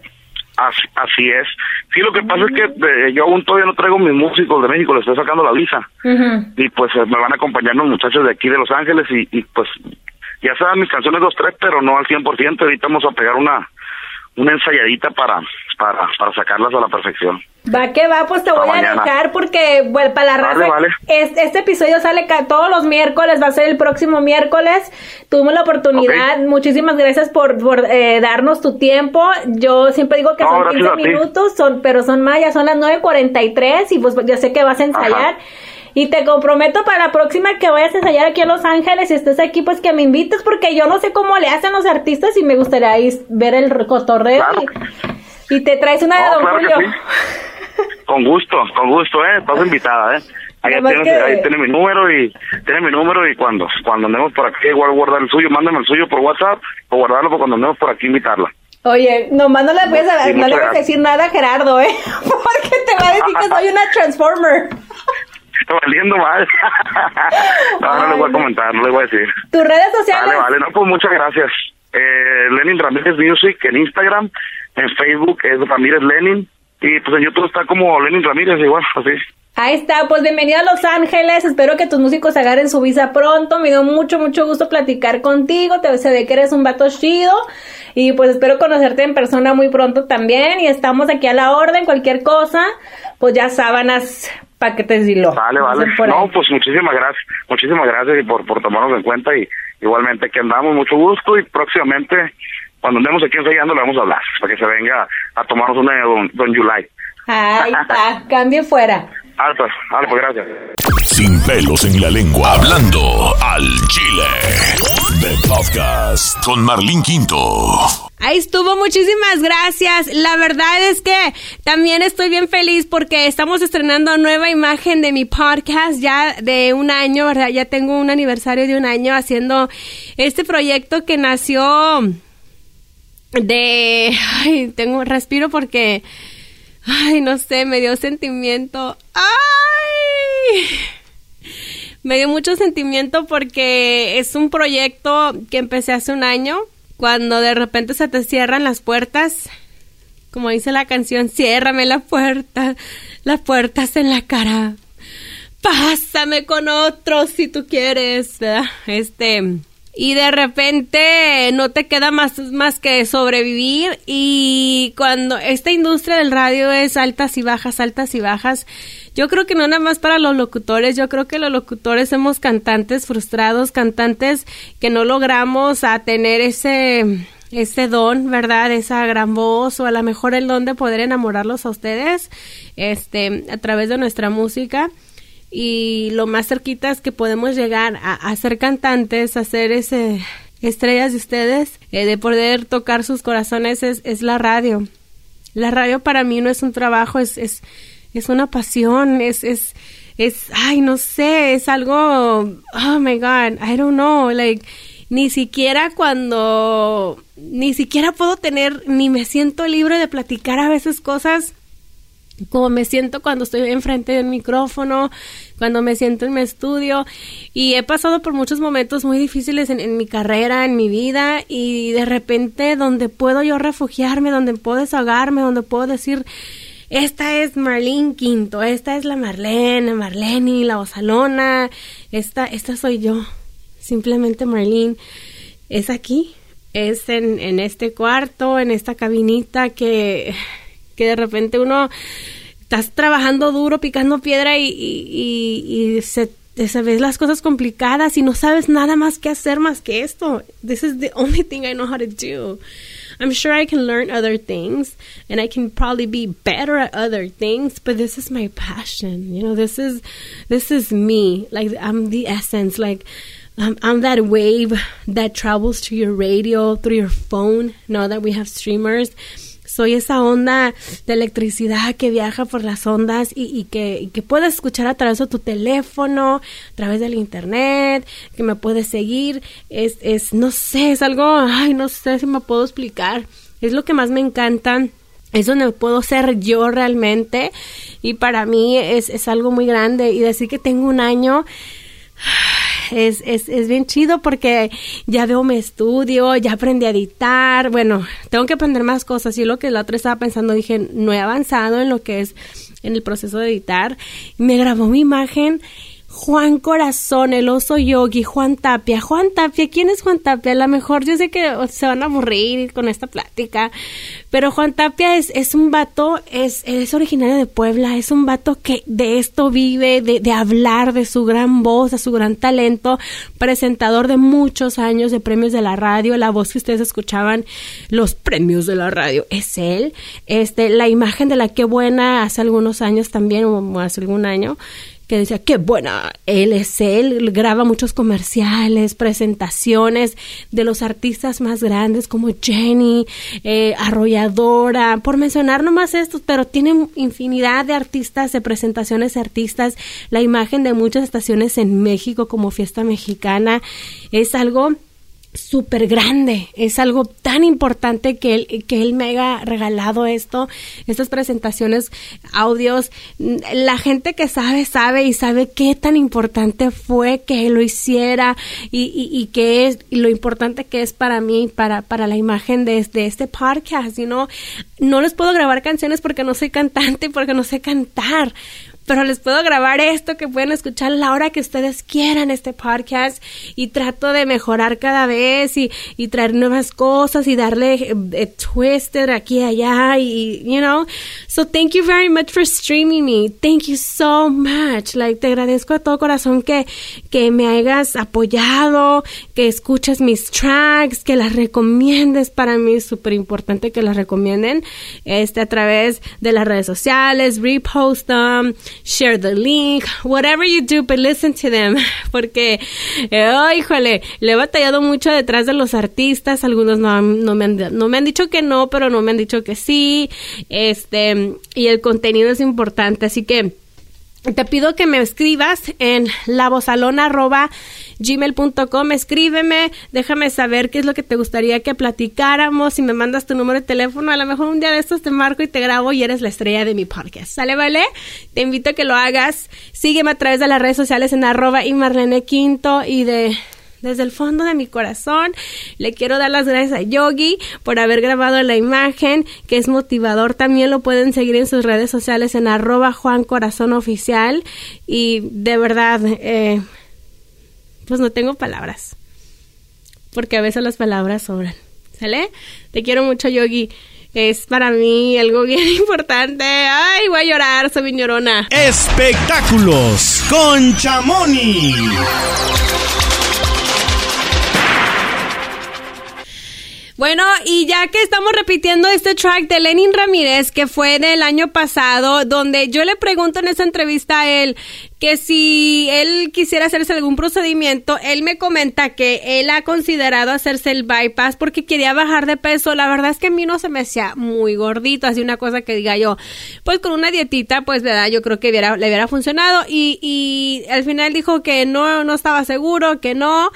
Así, así es. Sí, lo que pasa es que eh, yo aún todavía no traigo mis músicos de México, les estoy sacando la visa. Ujú. Y pues eh, me van a acompañar los muchachos de aquí de Los Ángeles y, y pues ya saben mis canciones dos, tres, pero no al 100%. Ahorita vamos a pegar una una ensayadita para, para, para sacarlas a la perfección. Va que va, pues te voy a dejar porque, bueno, para la raza, vale. Este, este episodio sale todos los miércoles, va a ser el próximo miércoles. Tuvimos la oportunidad, muchísimas gracias por, por eh, darnos tu tiempo. Yo siempre digo que No, son gracias 15 a ti. minutos, son, pero son más, ya son las 9.43 y pues yo sé que vas a ensayar. Ajá. Y te comprometo para la próxima que vayas a ensayar aquí en Los Ángeles y estés aquí, pues que me invites, porque yo no sé cómo le hacen los artistas y me gustaría ir ver el cotorreo. Claro. Y, y te traes una de No, Don claro Julio. sí. Con gusto, con gusto, ¿eh? Estás invitada, ¿eh? Ahí que- ahí tiene mi número y tiene mi número y cuando cuando andemos por aquí igual guardar el suyo, mándame el suyo por WhatsApp o guardarlo para cuando andemos por aquí invitarla. Oye, nomás no le a, Sí, no le muchas voy a gracias. decir nada a Gerardo, ¿eh? Porque te va a decir que soy una Transformer. Está valiendo mal. no, no le voy a comentar, no le voy a decir. Tus redes sociales. Vale, vale, no, pues muchas gracias. Eh, Lenin Ramírez Music en Instagram, en Facebook es Ramírez Lenin y pues en YouTube está como Lenin Ramírez igual, así. Ahí está, pues bienvenido a Los Ángeles. Espero que tus músicos agarren su visa pronto. Me dio mucho, mucho gusto platicar contigo. Te sé de que eres un vato chido. Y pues espero conocerte en persona muy pronto también. Y estamos aquí a la orden. Cualquier cosa, pues ya sábanas, paquetes y lo. Vale, vale. No, pues muchísimas gracias, muchísimas gracias y por, por tomarnos en cuenta y igualmente que andamos, mucho gusto y próximamente cuando andemos aquí ensayando le vamos a hablar para que se venga a tomarnos una de Don, don July. Ahí está, cambie fuera. Alto, vale, pues gracias. Sin pelos en la lengua. Hablando al chile. The Podcast con Marlene Quinto. Ahí estuvo, muchísimas gracias. La verdad es que también estoy bien feliz porque estamos estrenando nueva imagen de mi podcast ya de un año, ¿verdad? Ya tengo un aniversario de un año haciendo este proyecto que nació de... Ay, tengo, respiro porque... Ay, no sé, me dio sentimiento. ¡Ay! Me dio mucho sentimiento porque es un proyecto que empecé hace un año, cuando de repente se te cierran las puertas, como dice la canción, ciérrame la puerta, las puertas en la cara, pásame con otro si tú quieres. Este, y de repente no te queda más, más que sobrevivir y cuando esta industria del radio es altas y bajas, altas y bajas, yo creo que no nada más para los locutores, yo creo que los locutores somos cantantes frustrados, cantantes que no logramos a tener ese ese don, ¿verdad? Esa gran voz o a lo mejor el don de poder enamorarlos a ustedes este a través de nuestra música y lo más cerquitas que podemos llegar a, ser cantantes, a ser ese estrellas de ustedes, eh, de poder tocar sus corazones es, es, la radio. La radio para mí no es un trabajo, es, es, es una pasión, es, es, es, ay, no sé, es algo, oh my God, I don't know, like, ni siquiera cuando, ni siquiera puedo tener, ni me siento libre de platicar a veces cosas como me siento cuando estoy enfrente del micrófono, cuando me siento en mi estudio. Y he pasado por muchos momentos muy difíciles en, mi carrera, en mi vida y de repente donde puedo yo refugiarme, donde puedo desahogarme, donde puedo decir esta es Marlene Quinto, esta es la Marlene, Marlene, la Osalona, esta, esta soy yo, simplemente Marlene, es aquí, es en, en este cuarto, en esta cabinita que que de repente uno estás trabajando duro, picando piedra y, y, y, se, se las cosas complicadas y no sabes nada más que hacer más que esto. This is the only thing I know how to do. I'm sure I can learn other things and I can probably be better at other things, but this is my passion. You know, this is this is me. Like I'm the essence. Like I'm, I'm that wave that travels to your radio through your phone. Now that we have streamers soy esa onda de electricidad que viaja por las ondas y, que, que puedes escuchar a través de tu teléfono, a través del internet, que me puedes seguir. Es, es, no sé, es algo, ay, no sé si me puedo explicar. Es lo que más me encanta es donde puedo ser yo realmente y para mí es, es algo muy grande y decir que tengo un año es, es, es bien chido porque ya veo mi estudio, ya aprendí a editar, bueno, tengo que aprender más cosas. Y lo que la otra estaba pensando, dije, no he avanzado en lo que es en el proceso de editar, me grabó mi imagen Juan Corazón, el oso yogi, Juan Tapia. Juan Tapia, ¿quién es Juan Tapia? A lo mejor yo sé que se van a aburrir con esta plática, pero Juan Tapia es, es un vato, es, es originario de Puebla, es un vato que de esto vive, de, de hablar, de su gran voz, de su gran talento, presentador de muchos años de premios de la radio, la voz que ustedes escuchaban, los premios de la radio, es él. Este, la imagen de la que buena hace algunos años también, o hace algún año, que decía, qué buena, él es él, graba muchos comerciales, presentaciones de los artistas más grandes como Jenny, eh, Arrolladora, por mencionar nomás estos, pero tiene infinidad de artistas, de presentaciones de artistas, la imagen de muchas estaciones en México como Fiesta Mexicana, es algo súper grande. Es algo tan importante que él, que él me haya regalado esto, estas presentaciones, audios. La gente que sabe, sabe y sabe qué tan importante fue que él lo hiciera y, y, qué es y lo importante que es para mí, para, para la imagen de, de este podcast. You know? No les puedo grabar canciones porque no soy cantante, porque no sé cantar pero les puedo grabar esto que pueden escuchar a la hora que ustedes quieran este podcast y trato de mejorar cada vez y, y traer nuevas cosas y darle eh, twister aquí y allá y you know. So thank you very much for streaming me. Thank you so much. Like te agradezco a todo corazón que que me hayas apoyado que escuches mis tracks que las recomiendes. Para mí es súper importante que las recomienden este a través de las redes sociales repost them share the link, whatever you do, but listen to them. Porque, oh, híjole, le he batallado mucho detrás de los artistas. Algunos no, no, me han, no me han dicho que no, pero no me han dicho que sí. Este, y el contenido es importante. Así que, te pido que me escribas en lavozalona.gmail.com. Escríbeme, déjame saber qué es lo que te gustaría que platicáramos. Si me mandas tu número de teléfono, a lo mejor un día de estos te marco y te grabo y eres la estrella de mi podcast. ¿Sale, vale? Te invito a que lo hagas. Sígueme a través de las redes sociales en arroba y Marlene Quinto y de desde el fondo de mi corazón le quiero dar las gracias a Yogi por haber grabado la imagen, que es motivador. También lo pueden seguir en sus redes sociales en arroba Juan. Y de verdad, eh, pues no tengo palabras. Porque a veces las palabras sobran. ¿Sale? Te quiero mucho, Yogi. Es para mí algo bien importante. Ay, voy a llorar, soy llorona. Espectáculos con Chamoni. Bueno, y ya que estamos repitiendo este track de Lenin Ramírez, que fue del año pasado, donde yo le pregunto en esa entrevista a él que si él quisiera hacerse algún procedimiento, él me comenta que él ha considerado hacerse el bypass porque quería bajar de peso. La verdad es que a mí no se me hacía muy gordito, así una cosa que diga yo, pues con una dietita, pues verdad, yo creo que le hubiera funcionado y, y al final dijo que no, no estaba seguro, que no,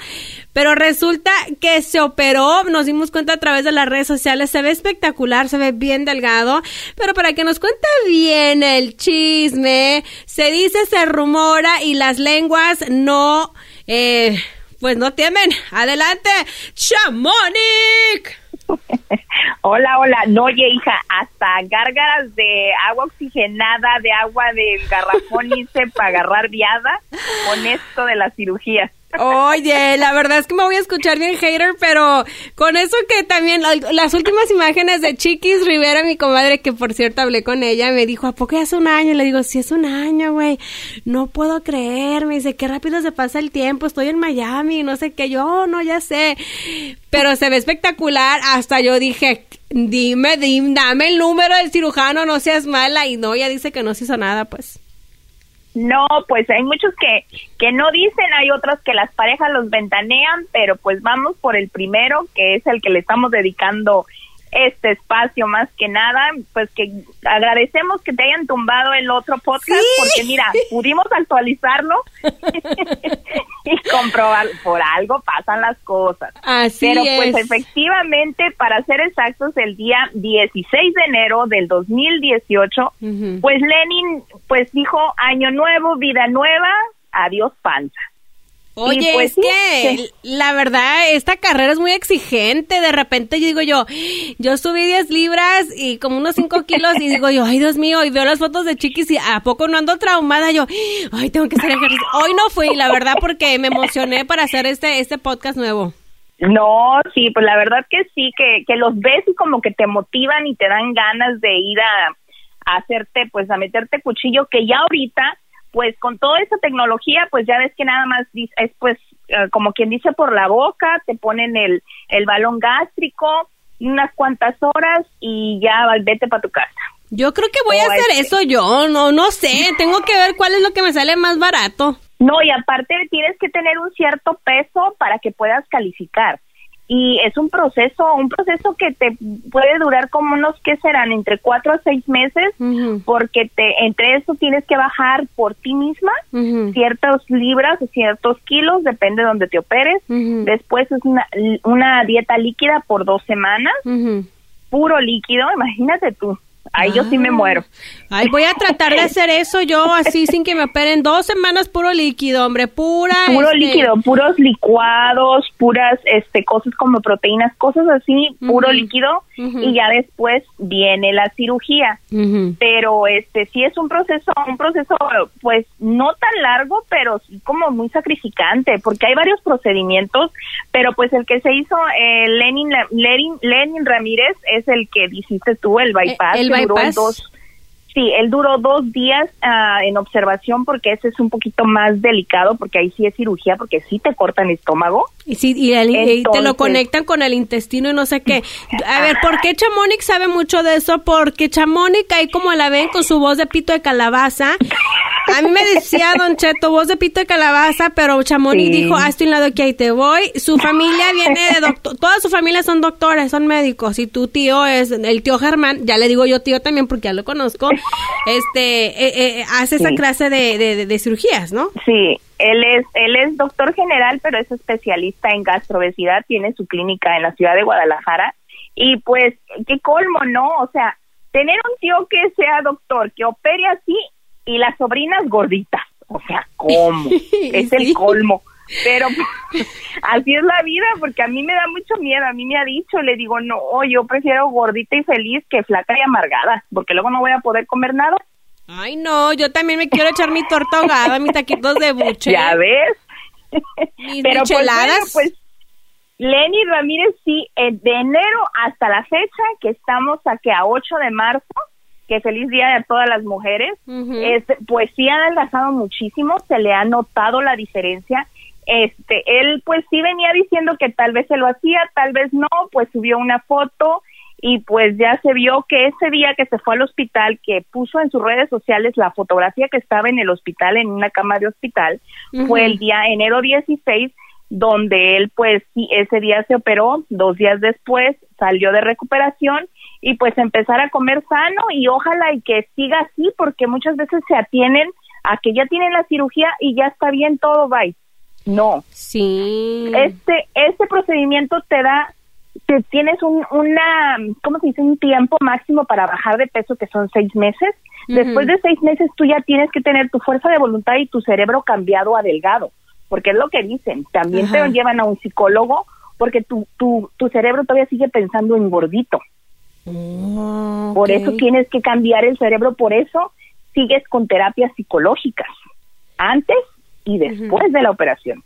pero resulta que se operó, nos dimos cuenta a través de las redes sociales, se ve espectacular, se ve bien delgado, pero para que nos cuente bien el chisme, se dice, se rumora y las lenguas no, eh, pues no temen. Adelante, Chamonic. Hola, hola. No, oye, hija, hasta gárgaras de agua oxigenada, de agua del garrafón hice para agarrar viada con esto de la cirugía. Oye, la verdad es que me voy a escuchar bien hater, pero con eso que también las últimas imágenes de Chiquis Rivera, mi comadre, que por cierto hablé con ella, me dijo, ¿a poco ya es un año? Le digo, sí es un año, güey. No puedo creer. Me dice, qué rápido se pasa el tiempo. Estoy en Miami, no sé qué. Yo, oh, no, ya sé. Pero se ve espectacular. Hasta yo dije, dime, dime, dame el número del cirujano, no seas mala. Y no, ella dice que no se hizo nada, pues. No, pues hay muchos que, que no dicen, hay otros que las parejas los ventanean, pero pues vamos por el primero, que es el que le estamos dedicando este espacio más que nada, pues que agradecemos que te hayan tumbado el otro podcast porque mira, pudimos actualizarlo y comprobar por algo pasan las cosas. Así Pero pues efectivamente, para ser exactos, el día 16 de enero del 2018, pues Lenin pues dijo año nuevo, vida nueva, adiós panza. Oye, pues, es que la verdad, esta carrera es muy exigente. De repente yo digo yo, yo subí 10 libras y como unos 5 kilos y digo yo, ay Dios mío, y veo las fotos de chiquis y a poco no ando traumada. Yo, ay, tengo que hacer ejercicio. Hoy no fui, la verdad, porque me emocioné para hacer este, este podcast nuevo. No, sí, pues la verdad que sí, que, que los ves y como que te motivan y te dan ganas de ir a, a hacerte, pues a meterte cuchillo, que ya ahorita pues con toda esa tecnología, pues ya ves que nada más es pues eh, como quien dice por la boca, te ponen el, el balón gástrico, unas cuantas horas y ya vete para tu casa. Yo creo que voy a hacer eso yo, no, no sé, tengo que ver cuál es lo que me sale más barato. No, y aparte tienes que tener un cierto peso para que puedas calificar y es un proceso, un proceso que te puede durar como unos que serán entre cuatro a seis meses, porque te entre eso tienes que bajar por ti misma ciertas libras o ciertos kilos, depende de donde te operes. Después es una, una dieta líquida por dos semanas, puro líquido, imagínate tú. Ahí yo sí me ah. muero. Ay, voy a tratar de hacer eso yo así sin que me operen. Dos semanas puro líquido, hombre, pura. Puro este, líquido, puros licuados, puras este cosas como proteínas, cosas así, puro líquido. Y ya después viene la cirugía. Pero este sí es un proceso, un proceso pues no tan largo, pero sí como muy sacrificante, porque hay varios procedimientos, pero pues el que se hizo eh, Lenin, Lenin, Lenin Ramírez es el que dijiste tú, el bypass. El, Dos, Sí, él duró dos días ah, en observación porque ese es un poquito más delicado porque ahí sí es cirugía porque sí te cortan el estómago. Y sí, y, el- y te lo conectan con el intestino y no sé qué. A ver, ¿por qué Chamonix sabe mucho de eso? Porque Chamonix ahí como la ven con su voz de pito de calabaza. A mí me decía Don Cheto, voz de pito de calabaza, pero Chamonix Sí. dijo, hazte un lado que ahí te voy. Su familia viene de doctor, toda su familia son doctores, son médicos. Y tu tío es, el tío Germán, ya le digo yo tío también porque ya lo conozco, este, eh, eh, hace esa clase de, de- de- cirugías, ¿no? Sí, él es, él es doctor general, pero es especialista en gastrobesidad, tiene su clínica en la ciudad de Guadalajara. Y pues, qué colmo, ¿no? O sea, tener un tío que sea doctor, que opere así, y las sobrinas gorditas. O sea, ¿cómo? es el colmo. Pero así es la vida, porque a mí me da mucho miedo. A mí me ha dicho, le digo, no, yo prefiero gordita y feliz que flaca y amargada, porque luego no voy a poder comer nada. Ay, no, yo también me quiero echar mi torta ahogada, mis taquitos de buche. Ya ves. Mis Pero pues, bueno, pues Lenny Ramírez sí, eh, de enero hasta la fecha, que estamos a que a 8 de marzo, que feliz día de todas las mujeres, este, pues sí ha adelgazado muchísimo, se le ha notado la diferencia. Este, él pues sí venía diciendo que tal vez se lo hacía, tal vez no, pues subió una foto y pues ya se vio que ese día que se fue al hospital, que puso en sus redes sociales la fotografía que estaba en el hospital, en una cama de hospital, fue el día enero 16, donde él pues sí, ese día se operó, dos días después salió de recuperación y pues empezar a comer sano y ojalá y que siga así porque muchas veces se atienen a que ya tienen la cirugía y ya está bien todo, bye. No, Sí. este este procedimiento te da te tienes un una cómo se dice un tiempo máximo para bajar de peso que son seis meses. Después de seis meses tú ya tienes que tener tu fuerza de voluntad y tu cerebro cambiado a delgado porque es lo que dicen. También Ajá. te llevan a un psicólogo porque tu tu tu cerebro todavía sigue pensando en gordito. Oh, por eso tienes que cambiar el cerebro, por eso sigues con terapias psicológicas, antes y después de la operación.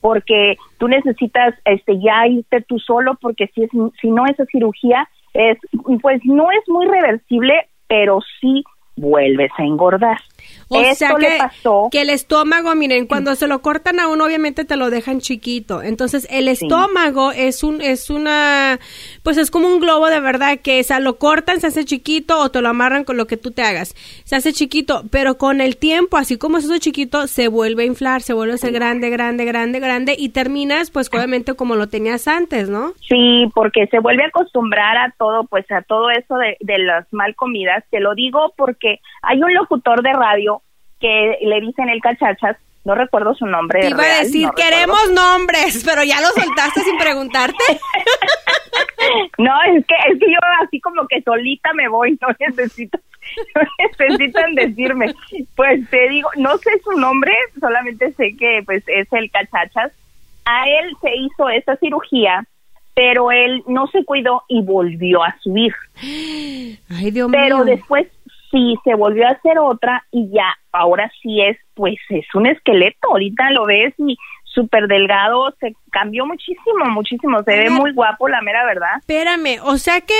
Porque tú necesitas este ya irte tú solo, porque si, es, si no esa cirugía es, pues no es muy reversible, pero sí vuelves a engordar. O Esto sea le que, pasó. que el estómago, miren, cuando se lo cortan a uno, obviamente te lo dejan chiquito. Entonces, el Sí. estómago es un, es una, pues es como un globo de verdad que, o sea, lo cortan, se hace chiquito o te lo amarran con lo que tú te hagas. Se hace chiquito, pero con el tiempo, así como se hace chiquito, se vuelve a inflar, se vuelve a ser grande, grande, grande, grande y terminas, pues, obviamente como lo tenías antes, ¿no? Sí, porque se vuelve a acostumbrar a todo, pues a todo eso de, de las mal comidas. Te lo digo porque hay un locutor de radio que le dicen el cachachas, no recuerdo su nombre. Te iba a real, decir, no recuerdo. queremos nombres, pero ya lo soltaste sin preguntarte. No, es que es que yo así como que solita me voy, no necesito, no necesitan decirme. Pues te digo, no sé su nombre, solamente sé que pues es el cachachas. A él se hizo esa cirugía, pero él no se cuidó y volvió a subir. Ay, Dios Pero mío. después sí se volvió a hacer otra y ya, ahora sí es, pues es un esqueleto. Ahorita lo ves y súper delgado, se cambió muchísimo, muchísimo. Se ve muy guapo, la mera verdad. Espérame, o sea que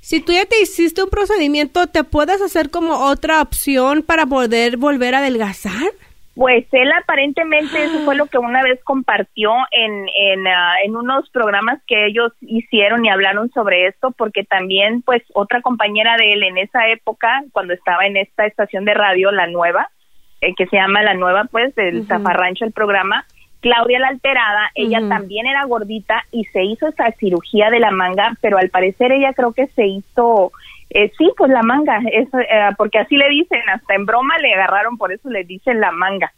si tú ya te hiciste un procedimiento, ¿te puedes hacer como otra opción para poder volver a adelgazar? Pues él aparentemente eso fue lo que una vez compartió en en, ah, en unos programas que ellos hicieron y hablaron sobre esto porque también pues otra compañera de él en esa época cuando estaba en esta estación de radio la nueva eh, que se llama la nueva pues del Zafarrancho el programa Claudia la alterada ella también era gordita y se hizo esa cirugía de la manga pero al parecer ella creo que se hizo eh, sí, pues la manga, eh, porque así le dicen, hasta en broma le agarraron, por eso le dicen la manga.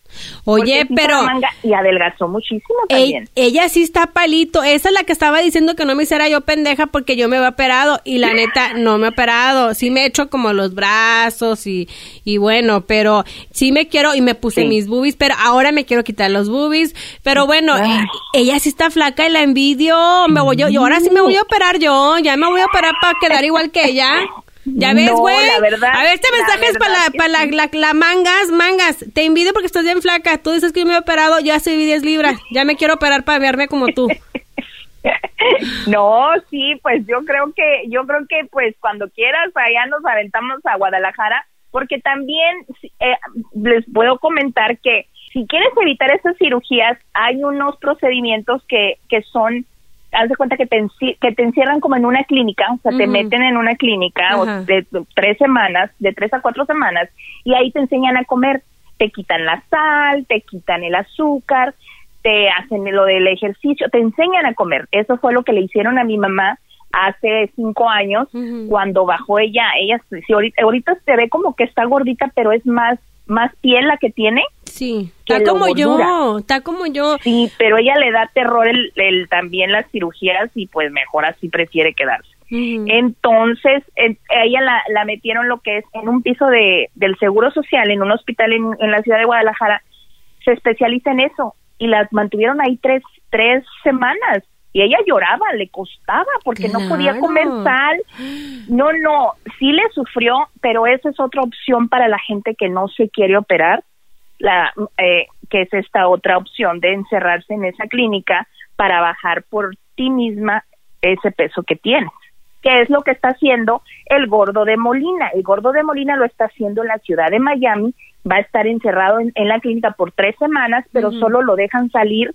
Oye, pero la manga y adelgazó muchísimo ey- también. ella sí está palito. Esa es la que estaba diciendo que no me hiciera yo pendeja porque yo me había operado y la neta no me he operado. Sí me he hecho como los brazos y, y bueno, pero sí me quiero y me puse Sí. mis boobies, pero ahora me quiero quitar los boobies. Pero bueno, Ay. eh, ella sí está flaca y la envidio. Me voy yo, yo ahora sí me voy a operar yo. Ya me voy a operar para quedar igual que ella. Ya ves, güey. A ver, este mensaje es para la, para la, sí. la, la mangas, mangas. Te envidio porque estás bien flaca. Tú dices que yo me he operado, ya subí 10 libras. Ya me quiero operar para verme como tú. no, sí, pues yo creo que, yo creo que pues cuando quieras allá nos aventamos a Guadalajara, porque también eh, les puedo comentar que si quieres evitar esas cirugías, hay unos procedimientos que, que son haz de cuenta que te, que te encierran como en una clínica, o sea, te meten en una clínica de tres semanas, de tres a cuatro semanas, y ahí te enseñan a comer. Te quitan la sal, te quitan el azúcar, te hacen lo del ejercicio, te enseñan a comer. Eso fue lo que le hicieron a mi mamá hace cinco años, cuando bajó ella, ella, si ahorita, ahorita se ve como que está gordita, pero es más más piel la que tiene. Sí, está como yo, está como yo. Sí, pero ella le da terror el, el, también las cirugías y pues mejor así prefiere quedarse. Entonces, a ella la, la, metieron lo que es en un piso de, del Seguro Social, en un hospital en, en la ciudad de Guadalajara, se especializa en eso y las mantuvieron ahí tres, tres semanas y ella lloraba, le costaba porque no podía comer sal. No, no, sí le sufrió, pero esa es otra opción para la gente que no se quiere operar, la, eh, que es esta otra opción de encerrarse en esa clínica para bajar por ti misma ese peso que tienes. Que es lo que está haciendo el gordo de Molina. El gordo de Molina lo está haciendo en la ciudad de Miami, va a estar encerrado en, la clínica por tres semanas, pero solo lo dejan salir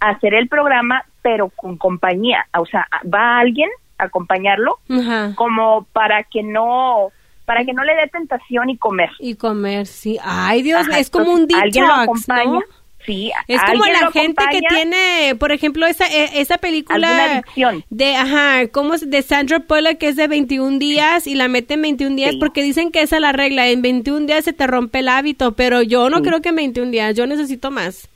hacer el programa pero con compañía, o sea, va alguien a acompañarlo como para que no para que no le dé tentación y comer. Y comer, sí. Ay, Dios, es como un detox, ¿no? Sí, es como la gente que tiene, por ejemplo, esa e, esa película de ajá, como de Sandra Bullock que es de 21 días y la meten en 21 días porque dicen que esa es la regla, en 21 días se te rompe el hábito, pero yo no creo que en 21 días, yo necesito más.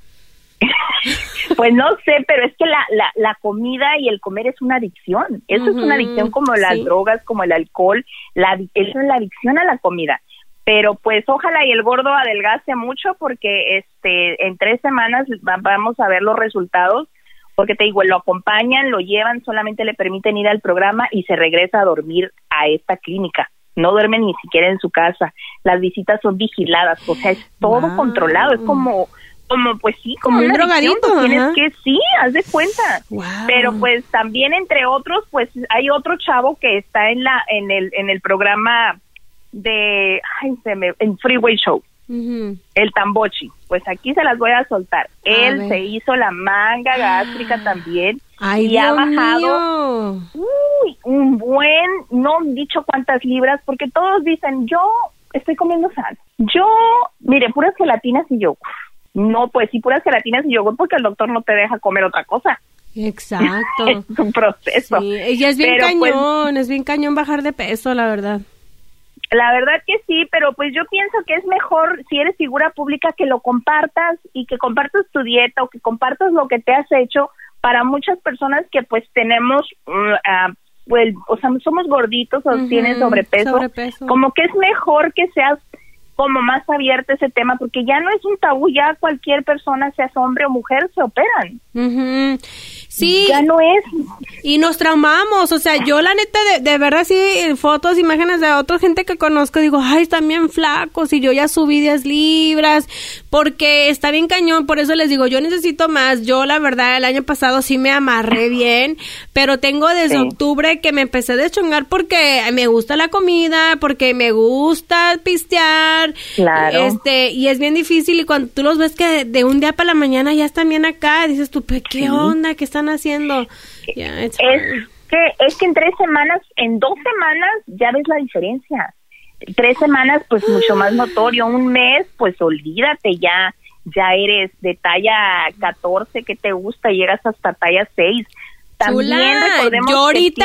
pues no sé, pero es que la, la, la, comida y el comer es una adicción. Eso es una adicción como las drogas, como el alcohol. La, eso es la adicción a la comida. Pero pues ojalá y el gordo adelgace mucho porque este en tres semanas vamos a ver los resultados. Porque te digo, lo acompañan, lo llevan, solamente le permiten ir al programa y se regresa a dormir a esta clínica no duerme ni siquiera en su casa, las visitas son vigiladas, o sea, es todo controlado, es como como pues sí, como, un drogadito, tienes que sí, haz de cuenta. Pero pues también entre otros, pues hay otro chavo que está en la en el en el programa de ay se me en Freeway Show. El Tambochi, pues aquí se las voy a soltar. Él se hizo la manga gástrica también y ha bajado uy, un buen, no dicho cuántas libras, porque todos dicen, yo estoy comiendo sal. Yo, mire, puras gelatinas y yo, no, pues sí, puras gelatinas y yogur porque el doctor no te deja comer otra cosa. Exacto. es un proceso. Sí, y es bien pues, cañón, es bien cañón bajar de peso, la verdad. La verdad que sí, pero pues yo pienso que es mejor si eres figura pública que lo compartas y que compartas tu dieta o que compartas lo que te has hecho para muchas personas que pues tenemos uh, pues o sea somos gorditos o tienes sobrepeso, sobrepeso, como que es mejor que seas como más abierto ese tema, porque ya no es un tabú, ya cualquier persona, sea hombre o mujer, se operan. Sí. Ya no es. Y nos traumamos, o sea, yo la neta, de, de verdad, sí, fotos, imágenes de otra gente que conozco, digo, ay, están bien flacos y yo ya subí 10 libras, porque está bien cañón, por eso les digo, yo necesito más. Yo, la verdad, el año pasado sí me amarré bien, pero tengo desde octubre que me empecé a deschongar porque me gusta la comida, porque me gusta pistear. Claro. Este, y es bien difícil y cuando tú los ves que de, un día para la mañana ya están bien acá, dices tú, ¿qué onda? ¿Qué están haciendo? es que es que en tres semanas, en dos semanas ya ves la diferencia. Tres semanas, pues mucho más notorio. Un mes, pues olvídate ya, ya eres de talla 14 que te gusta, llegas hasta talla 6. También recordemos yo ahorita,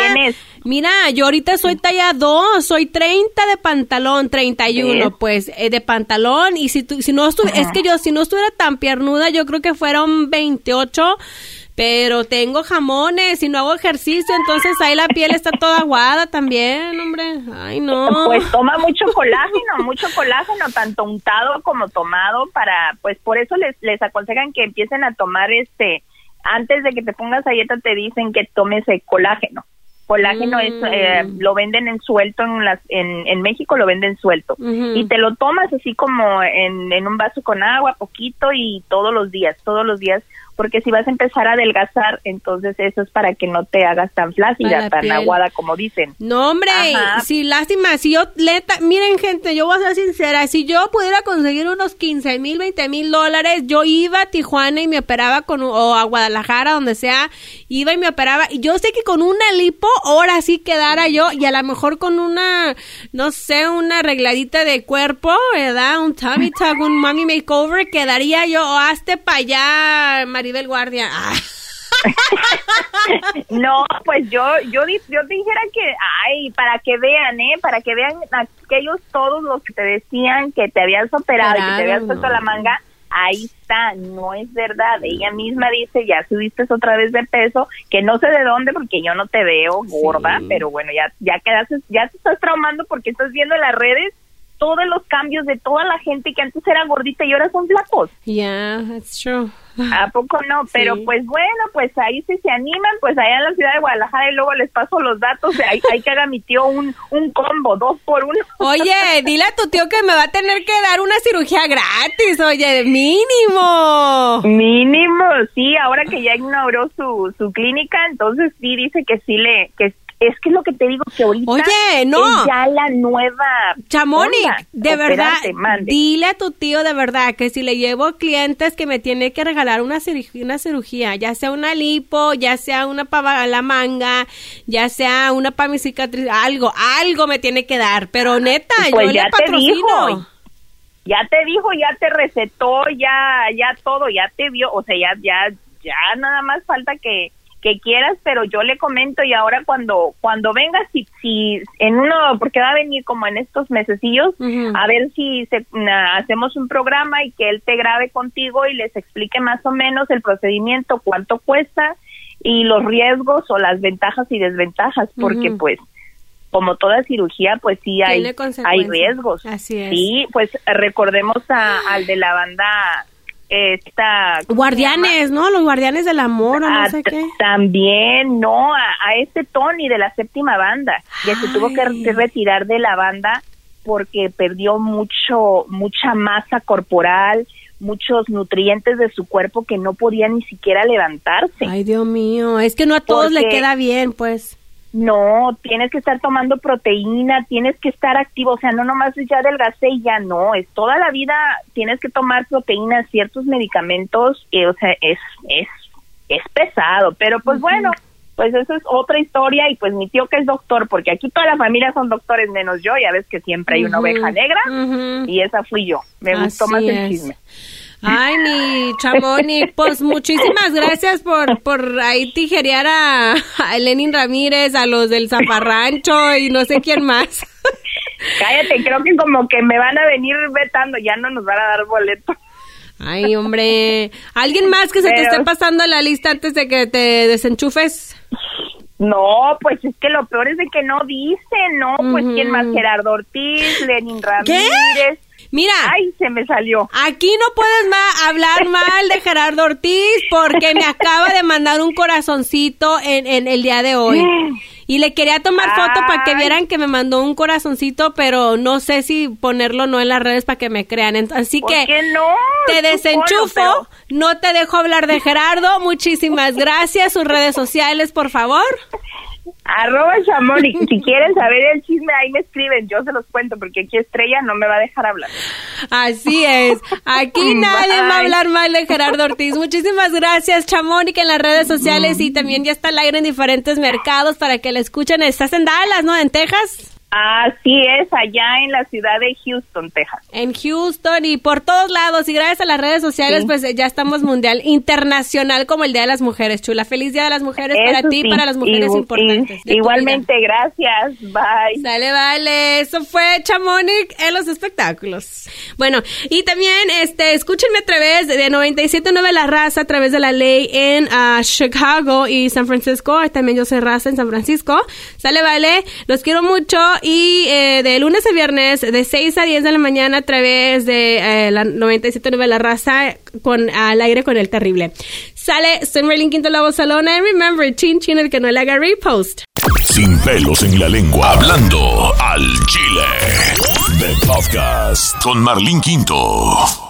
mira, yo ahorita soy talla 2, soy 30 de pantalón, 31 pues eh, de pantalón y si tú, si no estuviera, es que yo si no estuviera tan piernuda, yo creo que fueron 28 pero tengo jamones y no hago ejercicio, entonces ahí la piel está toda aguada también, hombre. Ay, no. Pues toma mucho colágeno, mucho colágeno, tanto untado como tomado para, pues por eso les, les aconsejan que empiecen a tomar este, antes de que te pongas a dieta te dicen que tomes el colágeno. Colágeno es, eh, mm. lo venden en suelto en, las, en, en México, lo venden suelto. Y te lo tomas así como en, en un vaso con agua, poquito y todos los días, todos los días porque si vas a empezar a adelgazar, entonces eso es para que no te hagas tan flácida, tan aguada como dicen. No, hombre, sí, lástima, si yo, leta, miren gente, yo voy a ser sincera, si yo pudiera conseguir unos 15 mil, 20 mil dólares, yo iba a Tijuana y me operaba con, o a Guadalajara, donde sea, iba y me operaba, y yo sé que con una lipo, ahora sí quedara yo, y a lo mejor con una, no sé, una arregladita de cuerpo, ¿verdad? Un tummy tuck, un mommy makeover, quedaría yo, o hazte para allá, Maribel Guardia. no, pues yo, yo, yo dijera que, ay, para que vean, ¿eh? Para que vean aquellos todos los que te decían que te habías operado y que te habías puesto la manga, ahí está, no es verdad. Ella misma dice, ya subiste otra vez de peso, que no sé de dónde porque yo no te veo gorda, pero bueno, ya, ya quedaste, ya te estás traumando porque estás viendo en las redes todos los cambios de toda la gente que antes era gordita y ahora son flacos. Yeah, that's true. ¿A poco no? Pero pues bueno, pues ahí si se animan, pues allá en la ciudad de Guadalajara y luego les paso los datos. Hay, hay que haga mi tío un, un combo, dos por uno. Oye, dile a tu tío que me va a tener que dar una cirugía gratis, oye, mínimo. Mínimo, sí, ahora que ya inauguró su, su clínica, entonces sí dice que sí le, que es que es lo que te digo que ahorita Oye, no. es ya la nueva Chamonix, de verdad, dile a tu tío de verdad que si le llevo clientes que me tiene que regalar una cirugía, una cirugía, ya sea una lipo, ya sea una para la manga, ya sea una para mi cicatriz, algo, algo me tiene que dar, pero neta, pues yo ya le patrocino. ya te dijo, ya te recetó, ya, ya todo, ya te vio, o sea, ya, ya, ya nada más falta que que quieras, pero yo le comento y ahora cuando cuando venga, si, si en uno, porque va a venir como en estos mesecillos, a ver si se, hacemos un programa y que él te grabe contigo y les explique más o menos el procedimiento, cuánto cuesta y los riesgos o las ventajas y desventajas, porque pues como toda cirugía, pues sí hay, hay riesgos. Así es. Sí, pues recordemos a, al de la banda esta guardianes, ¿no? Los guardianes del amor o no ah, sé qué. También, no, a, este Tony de la séptima banda, que se tuvo que retirar de la banda porque perdió mucho mucha masa corporal, muchos nutrientes de su cuerpo que no podía ni siquiera levantarse. Ay, Dios mío, es que no a todos le queda bien, pues. No, tienes que estar tomando proteína, tienes que estar activo, o sea, no nomás ya adelgacé y ya no, es toda la vida tienes que tomar proteína, ciertos medicamentos, o sea, es, es, es pesado, pero pues bueno, pues eso es otra historia y pues mi tío que es doctor, porque aquí toda la familia son doctores menos yo, ya ves que siempre hay una oveja negra y esa fui yo, me gustó más el chisme. Ay, mi chamoni, pues muchísimas gracias por, por ahí tijerear a, a Lenin Ramírez, a los del Zaparrancho y no sé quién más. Cállate, creo que como que me van a venir vetando, ya no nos van a dar boleto. Ay, hombre. ¿Alguien más que se te esté pasando la lista antes de que te desenchufes? No, pues es que lo peor es de que no dicen, ¿no? Pues quién más, Gerardo Ortiz, Lenin Ramírez. Mira. Ay, se me salió. Aquí no puedes más hablar mal de Gerardo Ortiz porque me acaba de mandar un corazoncito en, en el día de hoy. Y le quería tomar foto para que vieran que me mandó un corazoncito, pero no sé si ponerlo no en las redes para que me crean. Así que no? te desenchufo, no te dejo hablar de Gerardo. Muchísimas gracias. Sus redes sociales, por favor. Arroba Chamoni. Si quieren saber el chisme, ahí me escriben. Yo se los cuento porque aquí Estrella no me va a dejar hablar. Así es. Aquí nadie va a hablar mal de Gerardo Ortiz. Muchísimas gracias, Chamónica, en las redes sociales y también ya está al aire en diferentes mercados para que le escuchen. Estás en Dallas, ¿no? En Texas. Así es, allá en la ciudad de Houston, Texas. En Houston y por todos lados. Y gracias a las redes sociales, pues ya estamos mundial, internacional como el Día de las Mujeres, chula. Feliz Día de las Mujeres para ti y para las mujeres importantes. igualmente, gracias. Bye. Sale, vale. Eso fue Chamonic en los espectáculos. Bueno, y también, este, escúchenme a través de 97.9 La Raza, a través de la ley en uh, Chicago y San Francisco. También yo soy Raza en San Francisco. Sale, vale. Los quiero mucho y eh, de lunes a viernes de 6 a 10 de la mañana a través de eh, la 97.9 La Raza con al aire con el terrible. Sale, Merlin Quinto La Salona and remember, chin chin el que no le haga repost. Sin pelos en la lengua, hablando al chile. The podcast con Marlene Quinto.